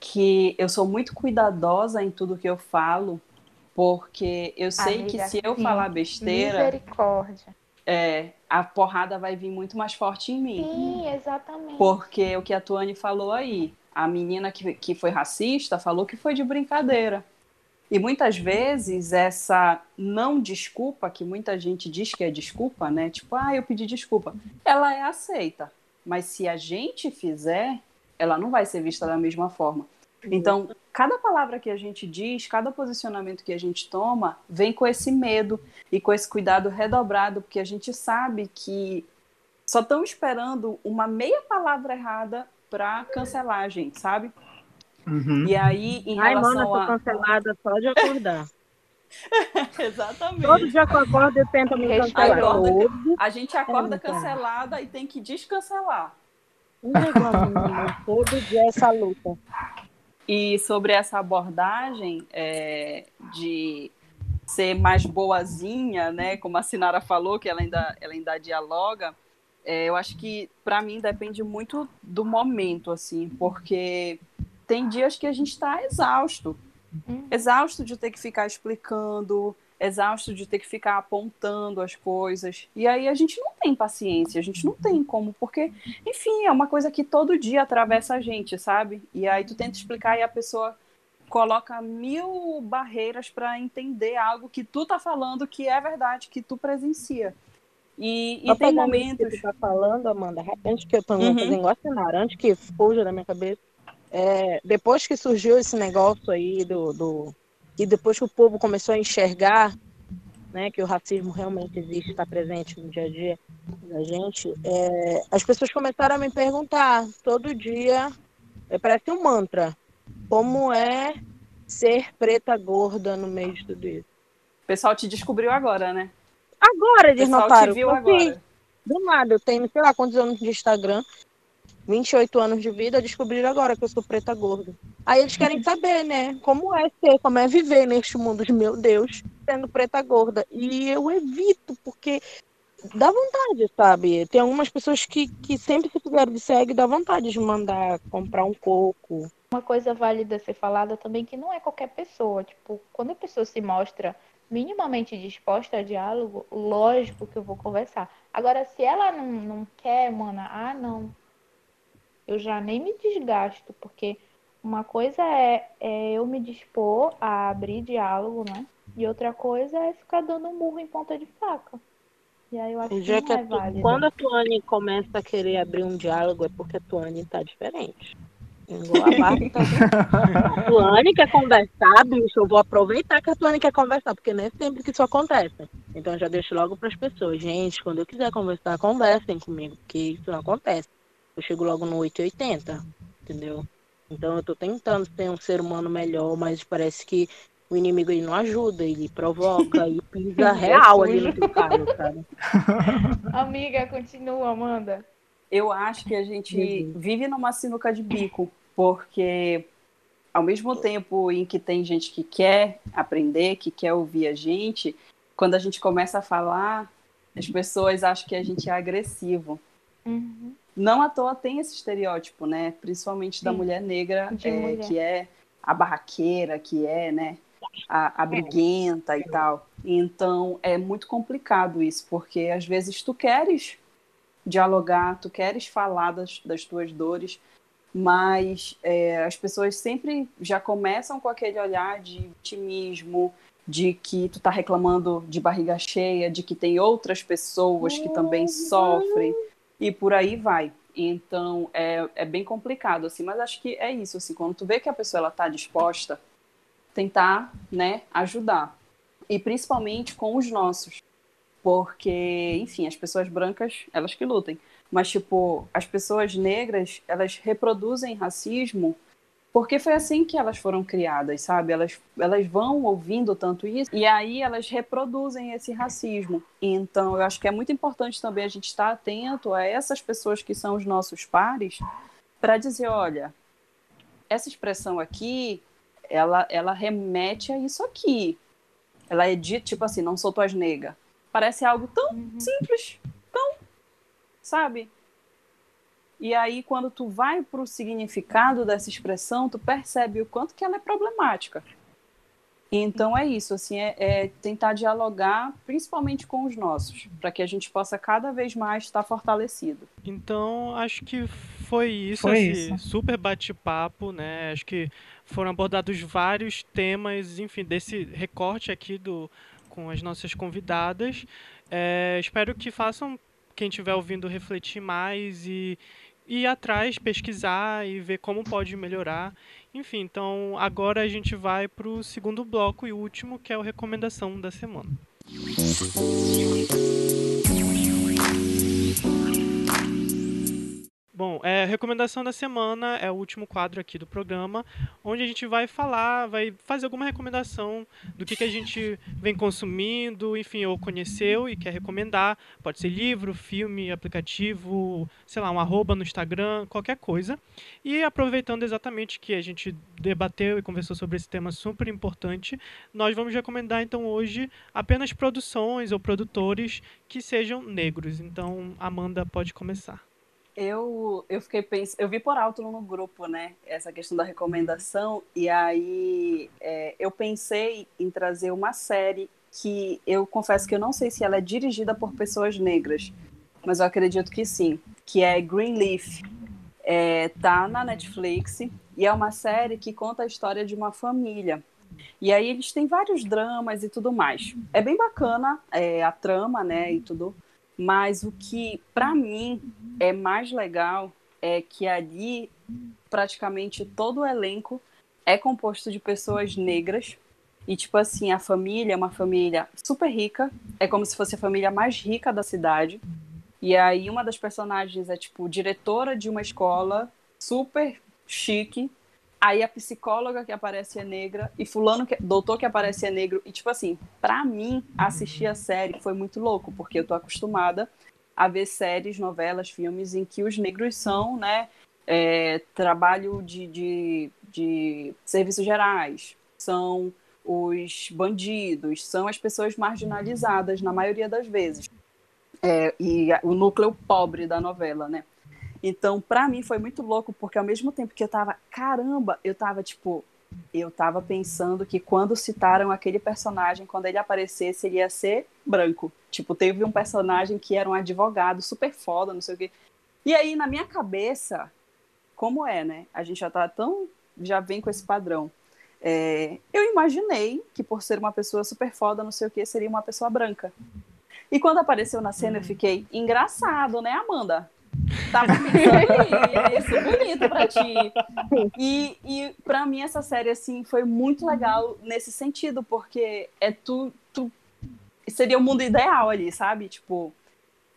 que eu sou muito cuidadosa em tudo que eu falo, porque eu sei Amiga, que se eu sim. falar besteira, misericórdia. É, a porrada vai vir muito mais forte em mim. Sim, exatamente. Porque o que a Tuane falou aí, a menina que, que foi racista falou que foi de brincadeira. E muitas vezes essa não desculpa, que muita gente diz que é desculpa, né? Tipo, ah, eu pedi desculpa. Ela é aceita. Mas se a gente fizer, ela não vai ser vista da mesma forma. Então, cada palavra que a gente diz, cada posicionamento que a gente toma, vem com esse medo e com esse cuidado redobrado, porque a gente sabe que só estão esperando uma meia palavra errada para cancelar a gente, sabe? Uhum. E aí, em Ai, relação mano, eu tô cancelada só de acordar. (laughs) Exatamente. Todo dia que eu acordo, eu tento me cancelar. Acorda, a gente acorda cancelada e tem que descancelar. Um negócio, todo dia é essa luta. E sobre essa abordagem é, de ser mais boazinha, né? Como a Sinara falou, que ela ainda, ela ainda dialoga, é, eu acho que para mim depende muito do momento, assim, porque tem dias que a gente está exausto. Uhum. Exausto de ter que ficar explicando, exausto de ter que ficar apontando as coisas. E aí a gente não tem paciência, a gente não tem como, porque, enfim, é uma coisa que todo dia atravessa a gente, sabe? E aí tu tenta explicar e a pessoa coloca mil barreiras para entender algo que tu tá falando que é verdade, que tu presencia. E, e tem momentos. Que tu tá falando, Amanda, antes que eu tô uhum. fazendo igual antes que fuja da minha cabeça é, depois que surgiu esse negócio aí do, do e depois que o povo começou a enxergar né, que o racismo realmente existe, está presente no dia a dia da gente, é, as pessoas começaram a me perguntar todo dia, é, parece um mantra, como é ser preta gorda no meio de tudo isso. O pessoal te descobriu agora, né? Agora eles notaram. Te viu agora. Do nada, eu tenho, sei lá quantos anos de Instagram, 28 anos de vida, descobriram agora que eu sou preta gorda. Aí eles querem saber, né? Como é ser, como é viver neste mundo de meu Deus, sendo preta gorda. E eu evito, porque dá vontade, sabe? Tem algumas pessoas que, que sempre se fizeram de segue, dá vontade de mandar comprar um coco. Uma coisa válida a ser falada também que não é qualquer pessoa. Tipo, quando a pessoa se mostra minimamente disposta a diálogo, lógico que eu vou conversar. Agora, se ela não, não quer, mana, ah, não, eu já nem me desgasto, porque uma coisa é, é eu me dispor a abrir diálogo, né? E outra coisa é ficar dando um murro em ponta de faca. E aí eu acho Já que, que é válido. Quando a Tuane começa a querer abrir um diálogo, é porque a Tuane tá diferente. a tá... (laughs) a Tuane quer conversar, bicho. Eu vou aproveitar que a Tuane quer conversar, porque não é sempre que isso acontece. Então eu já deixo logo para as pessoas. Gente, quando eu quiser conversar, conversem comigo, porque isso não acontece eu chego logo no 880, entendeu? Então eu tô tentando ser um ser humano melhor, mas parece que o inimigo ele não ajuda, ele provoca e pisa (laughs) real ali no teu cara, sabe? (laughs) Amiga, continua, Amanda. Eu acho que a gente uhum. vive numa sinuca de bico, porque ao mesmo tempo em que tem gente que quer aprender, que quer ouvir a gente, quando a gente começa a falar, as pessoas acham que a gente é agressivo. Uhum não à toa tem esse estereótipo, né? Principalmente da mulher negra, é, mulher. que é a barraqueira, que é, né? A, a é. briguenta e tal. Então é muito complicado isso, porque às vezes tu queres dialogar, tu queres falar das, das tuas dores, mas é, as pessoas sempre já começam com aquele olhar de vitimismo, de que tu tá reclamando de barriga cheia, de que tem outras pessoas que também uhum. sofrem e por aí vai. Então é, é bem complicado, assim, mas acho que é isso, assim, quando tu vê que a pessoa ela tá disposta, tentar, né, ajudar. E principalmente com os nossos. porque, enfim, as pessoas brancas, elas que lutem. Mas, tipo, as pessoas negras, elas reproduzem racismo porque foi assim que elas foram criadas, sabe? Elas, elas vão ouvindo tanto isso e aí elas reproduzem esse racismo. Então, eu acho que é muito importante também a gente estar atento a essas pessoas que são os nossos pares para dizer, olha, essa expressão aqui, ela, ela remete a isso aqui. Ela é dita, tipo assim, não sou tuas nega. Parece algo tão uhum. simples, tão, sabe? E aí, quando tu vai para o significado dessa expressão, tu percebe o quanto que ela é problemática. Então é isso, assim, é, é tentar dialogar, principalmente com os nossos, para que a gente possa cada vez mais estar fortalecido. Então acho que foi isso, foi esse isso. super bate-papo, né? Acho que foram abordados vários temas, enfim, desse recorte aqui do com as nossas convidadas. É, espero que façam quem estiver ouvindo refletir mais e ir atrás, pesquisar e ver como pode melhorar. Enfim, então agora a gente vai para o segundo bloco e último, que é a recomendação da semana. Bom, é, recomendação da semana é o último quadro aqui do programa, onde a gente vai falar, vai fazer alguma recomendação do que, que a gente vem consumindo, enfim, ou conheceu e quer recomendar. Pode ser livro, filme, aplicativo, sei lá, um arroba no Instagram, qualquer coisa. E aproveitando exatamente que a gente debateu e conversou sobre esse tema super importante, nós vamos recomendar então hoje apenas produções ou produtores que sejam negros. Então, Amanda pode começar. Eu, eu fiquei pensando, eu vi por alto no grupo, né, essa questão da recomendação, e aí é, eu pensei em trazer uma série que eu confesso que eu não sei se ela é dirigida por pessoas negras, mas eu acredito que sim, que é Greenleaf. É, tá na Netflix e é uma série que conta a história de uma família. E aí eles têm vários dramas e tudo mais. É bem bacana é, a trama, né, e tudo. Mas o que, para mim, é mais legal é que ali praticamente todo o elenco é composto de pessoas negras. E, tipo assim, a família é uma família super rica. É como se fosse a família mais rica da cidade. E aí, uma das personagens é, tipo, diretora de uma escola super chique. Aí a psicóloga que aparece é negra e fulano que doutor que aparece é negro e tipo assim, para mim assistir a série foi muito louco, porque eu tô acostumada a ver séries, novelas, filmes em que os negros são, né, é, trabalho de, de, de serviços gerais, são os bandidos, são as pessoas marginalizadas na maioria das vezes. É, e o núcleo pobre da novela, né? Então, para mim foi muito louco, porque ao mesmo tempo que eu tava, caramba, eu tava tipo, eu tava pensando que quando citaram aquele personagem, quando ele aparecesse, ele ia ser branco. Tipo, teve um personagem que era um advogado super foda, não sei o quê. E aí, na minha cabeça, como é, né? A gente já tá tão. já vem com esse padrão. É, eu imaginei que por ser uma pessoa super foda, não sei o que, seria uma pessoa branca. E quando apareceu na cena, eu fiquei engraçado, né, Amanda? Tava (laughs) pensando isso, bonito pra ti. E, e pra mim essa série, assim, foi muito legal nesse sentido, porque é tu, tu... Seria o mundo ideal ali, sabe? Tipo,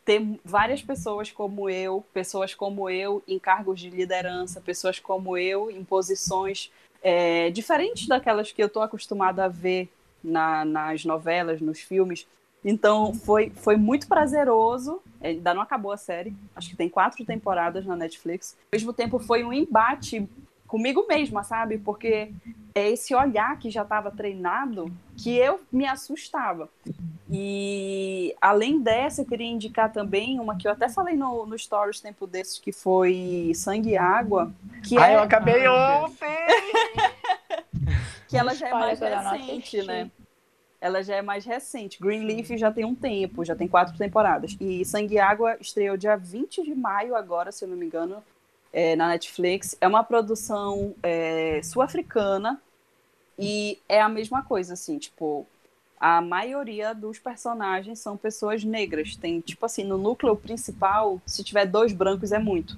ter várias pessoas como eu, pessoas como eu em cargos de liderança, pessoas como eu em posições é, diferentes daquelas que eu tô acostumada a ver na, nas novelas, nos filmes. Então foi, foi muito prazeroso. Ainda não acabou a série. Acho que tem quatro temporadas na Netflix. Ao mesmo tempo foi um embate comigo mesma, sabe? Porque é esse olhar que já estava treinado que eu me assustava. E além dessa, eu queria indicar também uma que eu até falei no, no Stories tempo desses, que foi Sangue e Água. Que Ai, é... eu acabei ontem! (laughs) que ela já é mais recente, né? Ela já é mais recente. Greenleaf já tem um tempo, já tem quatro temporadas. E Sangue e Água estreou dia 20 de maio agora, se eu não me engano, é, na Netflix. É uma produção é, sul-africana e é a mesma coisa, assim, tipo, a maioria dos personagens são pessoas negras. Tem, tipo assim, no núcleo principal, se tiver dois brancos é muito.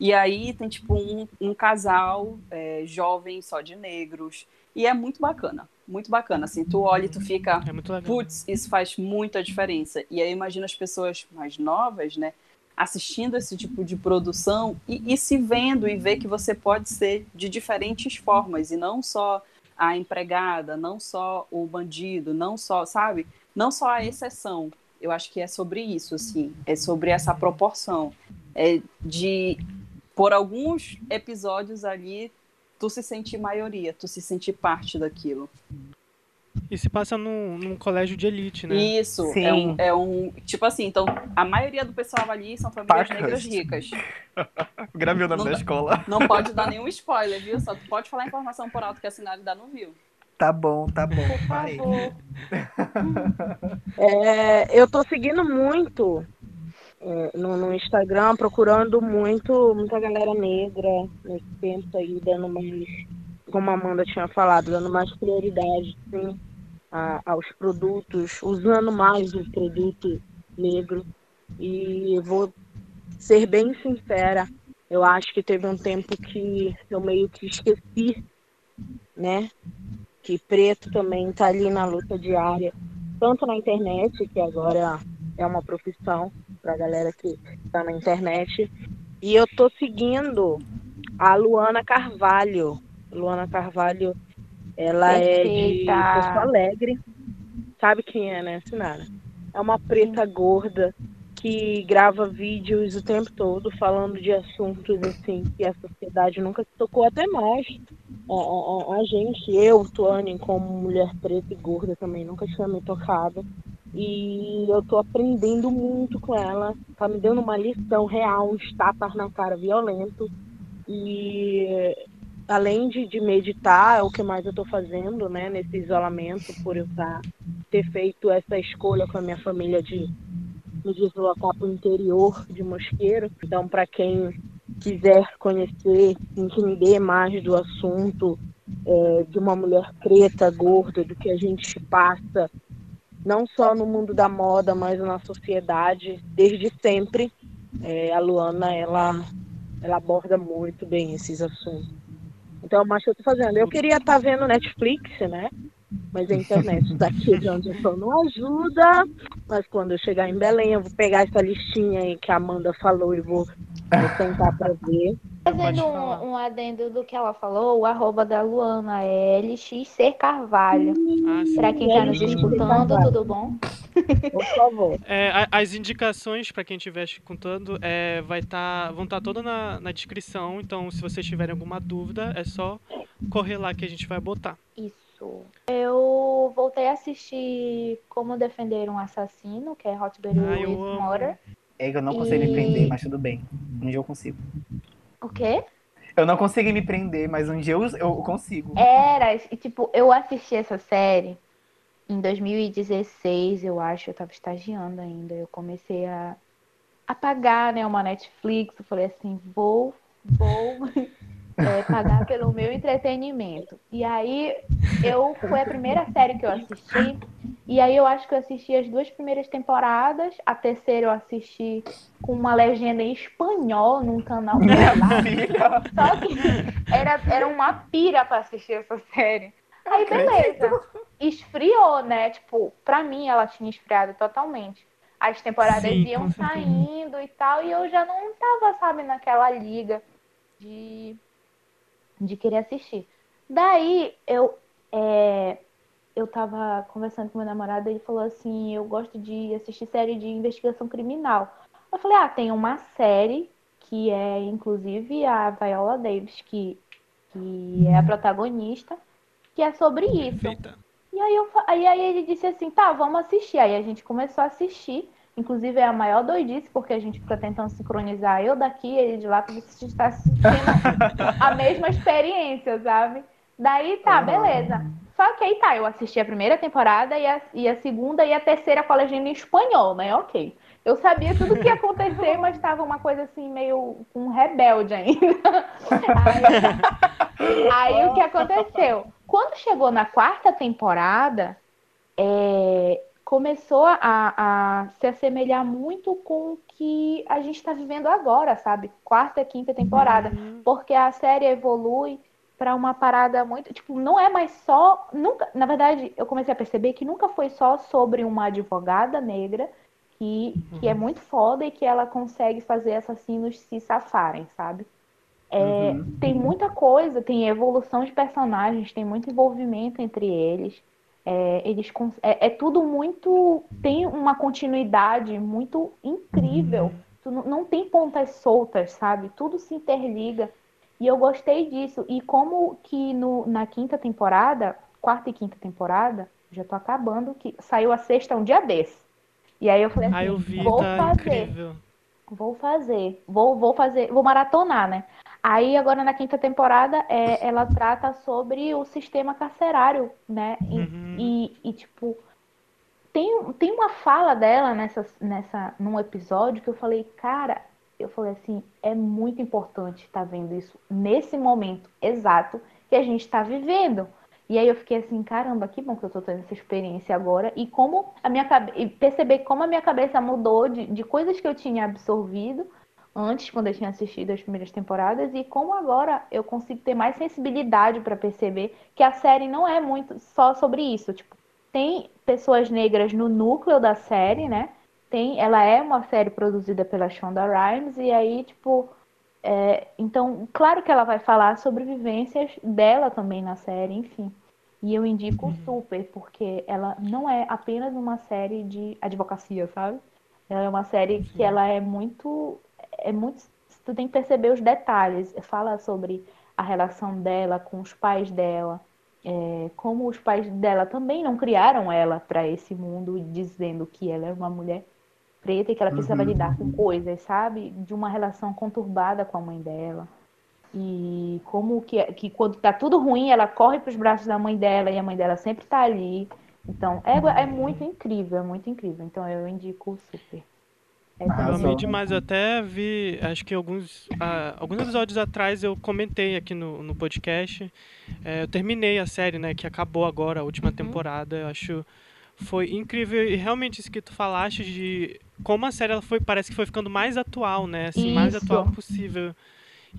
E aí tem, tipo, um, um casal é, jovem só de negros. E é muito bacana muito bacana. Assim, tu olha e tu fica, é putz, isso faz muita diferença. E aí imagina as pessoas mais novas, né? assistindo esse tipo de produção e, e, se vendo e ver que você pode ser de diferentes formas e não só a empregada, não só o bandido, não só, sabe? Não só a exceção. Eu acho que é sobre isso, assim, é sobre essa proporção é de por alguns episódios ali tu se sentir maioria, tu se sentir parte daquilo. E se passa num, num colégio de elite, né? Isso, é um, é um, Tipo assim, então a maioria do pessoal ali são famílias Pacas. negras ricas. (laughs) Gravei o nome da escola. Não pode dar nenhum spoiler, viu? Só tu pode falar informação por alto que a Sinara ainda não viu. Tá bom, tá bom. Por favor. (laughs) é, eu tô seguindo muito no, no, Instagram, procurando muito, muita galera negra nesse tempo aí, dando mais, como a Amanda tinha falado, dando mais prioridade, sim, a, aos produtos, usando mais o produto negro. E vou ser bem sincera, eu acho que teve um tempo que eu meio que esqueci, né? Que preto também está ali na luta diária, tanto na internet, que agora é uma profissão para a galera que está na internet. E eu tô seguindo a Luana Carvalho. Luana Carvalho ela Perfeita. é de Porto Alegre. Sabe quem é, né, Sinara? É uma preta gorda que grava vídeos o tempo todo falando de assuntos assim que a sociedade nunca se tocou até mais. A, a, a gente, eu, Tuane, como mulher preta e gorda também nunca tinha me tocado. E eu tô aprendendo muito com ela. Tá me dando uma lição real, uns tapas na cara violento. E além de, de meditar, é o que mais eu estou fazendo, né, nesse isolamento, por eu tá, ter feito essa escolha com a minha família de me deslocar para o interior de Mosqueiro. Então, para quem quiser conhecer, entender mais do assunto é, de uma mulher preta, gorda, do que a gente passa, não só no mundo da moda, mas na sociedade, desde sempre, é, a Luana, ela, ela aborda muito bem esses assuntos. Então, mas eu tô fazendo. Eu queria estar tá vendo Netflix, né? Mas a internet daqui de onde eu estou não ajuda. Mas quando eu chegar em Belém, eu vou pegar essa listinha aí que a Amanda falou e vou, vou tentar para ver. Fazendo um, um, adendo do que ela falou, o arroba da Luana é LXC Carvalho. Ah, para quem está nos escutando, tudo bom? Por favor. (laughs) É, as indicações, para quem estiver escutando, é, vai tá, vão estar tá todas na, na descrição. Então, se vocês tiverem alguma dúvida, é só correr lá que a gente vai botar. Isso. Eu voltei a assistir Como Defender um Assassino, que é Hot Berry ah, Murder. É que eu não consigo e... me prender, mas tudo bem. Um dia eu consigo. O quê? Eu não consegui me prender, mas um dia eu, eu consigo. Era, e tipo, eu assisti essa série em 2016, eu acho, eu tava estagiando ainda. Eu comecei a, a pagar, né, uma Netflix. Eu falei assim, vou, vou é, pagar pelo meu entretenimento. E aí eu foi a primeira série que eu assisti. E aí eu acho que eu assisti as duas primeiras temporadas. A terceira eu assisti com uma legenda em espanhol num canal. Só que era, era uma pira para assistir essa série. Aí beleza. Esfriou, né? Tipo, pra mim ela tinha esfriado totalmente. As temporadas Sim, iam saindo e tal, e eu já não tava, sabe, naquela liga de de querer assistir. Daí eu é, eu tava conversando com meu namorado e ele falou assim, eu gosto de assistir série de investigação criminal. Eu falei, ah, tem uma série que é inclusive a Viola Davis, que, que é a protagonista, que é sobre isso. E aí, eu, aí, aí ele disse assim, tá, vamos assistir. Aí a gente começou a assistir. Inclusive é a maior doidice, porque a gente fica tentando sincronizar eu daqui e ele de lá, se a gente está assistindo (laughs) a mesma experiência, sabe? Daí tá, beleza. Só que aí tá, eu assisti a primeira temporada e a, e a segunda e a terceira com a legenda em espanhol, né? Ok. Eu sabia tudo o que ia acontecer, mas estava uma coisa assim, meio um rebelde ainda. Aí, aí o que aconteceu? Quando chegou na quarta temporada, é, começou a, a se assemelhar muito com o que a gente está vivendo agora, sabe? Quarta, quinta temporada. Uhum. Porque a série evolui para uma parada muito, tipo, não é mais só, nunca, na verdade, eu comecei a perceber que nunca foi só sobre uma advogada negra que, que é uhum. muito foda e que ela consegue fazer assassinos se safarem, sabe? É, uhum. Tem muita coisa, tem evolução de personagens, tem muito envolvimento entre eles. É, eles é, é, tudo muito. tem uma continuidade muito incrível. Uhum. não tem pontas soltas, sabe? Tudo se interliga. E eu gostei disso. E como que no, na quinta temporada, quarta e quinta temporada, já tô acabando, que saiu a sexta um dia desse. E aí eu falei assim, ah, eu vi, vou tá fazer. Incrível. Vou fazer, vou, vou fazer, vou maratonar, né? Aí agora na quinta temporada é, ela trata sobre o sistema carcerário, né? Uhum. E, e, tipo tem, tem uma fala dela nessa, nessa num episódio que eu falei, cara, eu falei assim, é muito importante estar tá vendo isso nesse momento exato que a gente está vivendo. E aí eu fiquei assim, caramba, que bom que eu tô tendo essa experiência agora. E como a minha cabeça. perceber como a minha cabeça mudou de, de coisas que eu tinha absorvido antes, quando eu tinha assistido as primeiras temporadas, e como agora eu consigo ter mais sensibilidade para perceber que a série não é muito só sobre isso. Tipo, tem pessoas negras no núcleo da série, né? Tem, ela é uma série produzida pela Shonda Rhimes, e aí, tipo, é, então, claro que ela vai falar sobre vivências dela também na série, enfim. E eu indico uhum. super, porque ela não é apenas uma série de advocacia, sabe? Ela é uma série que ela é muito. É muito. Tu tem que perceber os detalhes. Fala sobre a relação dela com os pais dela. É, como os pais dela também não criaram ela para esse mundo, dizendo que ela é uma mulher preta e que ela precisava uhum. lidar com coisas, sabe? De uma relação conturbada com a mãe dela. E como que, que quando tá tudo ruim, ela corre para os braços da mãe dela e a mãe dela sempre tá ali. Então, é, é muito incrível, é muito incrível. Então, eu indico super. Eu amei demais, eu até vi, acho que alguns, uh, alguns episódios atrás eu comentei aqui no, no podcast. É, eu terminei a série, né, que acabou agora, a última uhum. temporada. Eu acho foi incrível e realmente isso que tu falaste de como a série ela foi, parece que foi ficando mais atual, né? Assim, mais atual possível.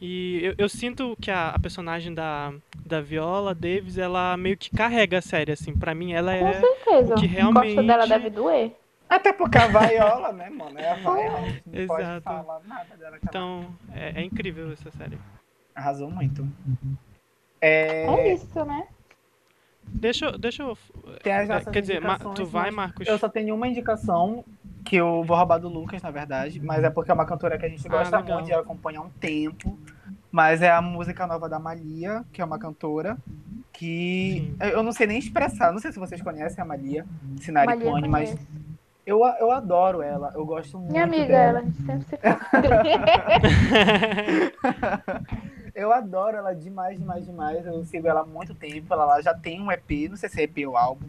E eu, eu, sinto que a, a, personagem da, da Viola Davis, ela meio que carrega a série, assim. Pra mim, ela Com é. Com certeza. Que realmente... O dela deve doer. Até porque a Viola, né, mano? É a Viola. Não Exato. pode falar nada dela. Então, é, é, incrível essa série. Arrasou muito. É... é isso, né? Deixa, deixa eu. Tem as é, quer dizer, tu vai, Marcos? Eu só tenho uma indicação que eu vou roubar do Lucas, na verdade, mas é porque é uma cantora que a gente ah, gosta ah, muito e acompanha há um tempo. Mas é a música nova da Malia, que é uma cantora que Sim. eu não sei nem expressar. Não sei se vocês conhecem a Malia, Sinari Pone, mas eu, eu adoro ela. Eu gosto muito. Minha amiga, dela. ela sempre se (laughs) Eu adoro ela demais, demais, demais. Eu sigo ela há muito tempo. Ela já tem um EP, não sei se é EP ou álbum,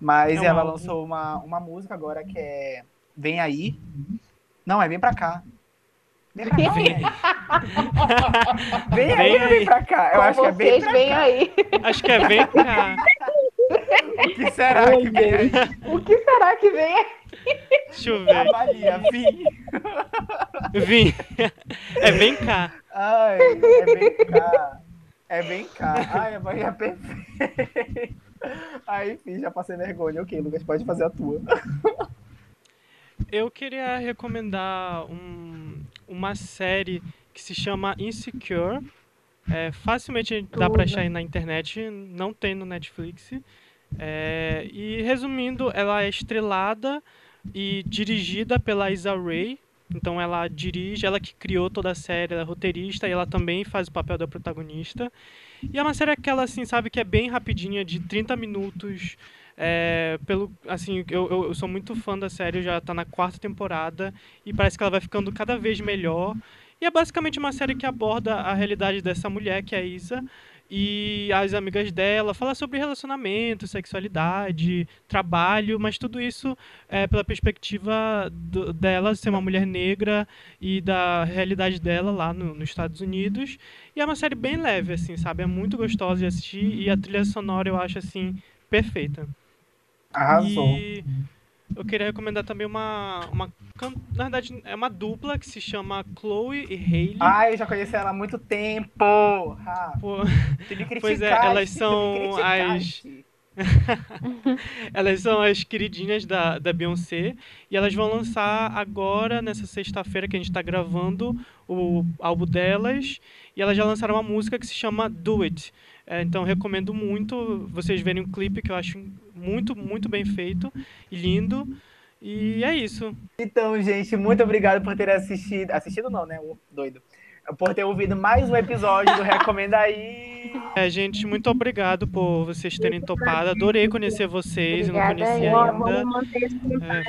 mas é um ela álbum. lançou uma, uma música agora que é Vem Aí. Não, é Vem Pra Cá. Vem pra cá. Vem, (laughs) vem aí, aí. vem pra cá. Eu Com acho que é Vem pra vem cá. aí. Acho que é Vem Cá. (laughs) O que será que vem aí? O que será que vem aí? Deixa eu ver. Avalia, vim. Vim. É Vem Cá. Ai, é bem cá. É bem cá. Ai, a Bahia é perfeita. Aí, enfim, já passei vergonha. Ok, Lucas, pode fazer a tua. Eu queria recomendar um, uma série que se chama Insecure. É, facilmente dá pra achar aí na internet, não tem no Netflix. É, e resumindo, ela é estrelada e dirigida pela Isa Rae, então ela dirige, ela que criou toda a série, ela é roteirista e ela também faz o papel da protagonista. E é uma série que ela, assim, sabe, que é bem rapidinha, de 30 minutos. É, pelo, assim, eu, eu, sou muito fã da série, já tá na quarta temporada e parece que ela vai ficando cada vez melhor. E é basicamente uma série que aborda a realidade dessa mulher, que é a Isa, e as amigas dela, fala sobre relacionamento, sexualidade, trabalho, mas tudo isso é pela perspectiva do, dela ser uma mulher negra e da realidade dela lá no, nos Estados Unidos. E é uma série bem leve, assim, sabe? É muito gostosa de assistir e a trilha sonora eu acho, assim, perfeita. Arrasou. E eu queria recomendar também uma, uma. Na verdade, é uma dupla que se chama Chloe e Hailey. Ah, eu já conheci ela há muito tempo. Ah, Pô, pois é, elas são as. (laughs) elas são as queridinhas da, da Beyoncé e elas vão lançar agora, nessa sexta-feira que a gente está gravando, o álbum delas. E elas já lançaram uma música que se chama Do It. É, então recomendo muito vocês verem o clipe que eu acho muito, muito bem feito e lindo. E é isso. Então, gente, muito obrigado por ter assistido. Assistido não, né? O doido por ter ouvido mais um episódio do Recomenda Aí. É, gente, muito obrigado por vocês terem topado. Adorei conhecer vocês, Obrigada, eu não conhecia ainda. É,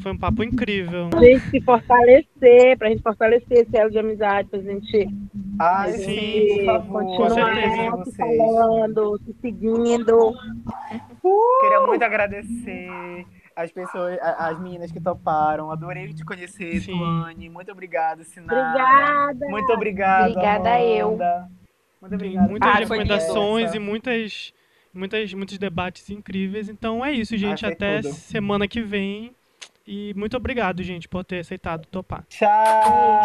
foi um papo incrível. Pra gente se fortalecer, pra gente fortalecer esse elo de amizade, pra gente. Ah, sim, por favor. Continuar se falando, se seguindo. Uh! Queria muito agradecer as pessoas, as meninas que toparam. Adorei te conhecer, Sim. Tuane. Muito obrigado, Sinara. Obrigada. Muito obrigado. Obrigada Amanda. eu. Muito obrigado. Muitas ah, recomendações e muitas, muitas, muitos debates incríveis. Então é isso, gente. Até tudo. semana que vem. E muito obrigado, gente, por ter aceitado topar. Tchau.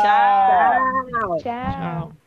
Tchau. Tchau. Tchau.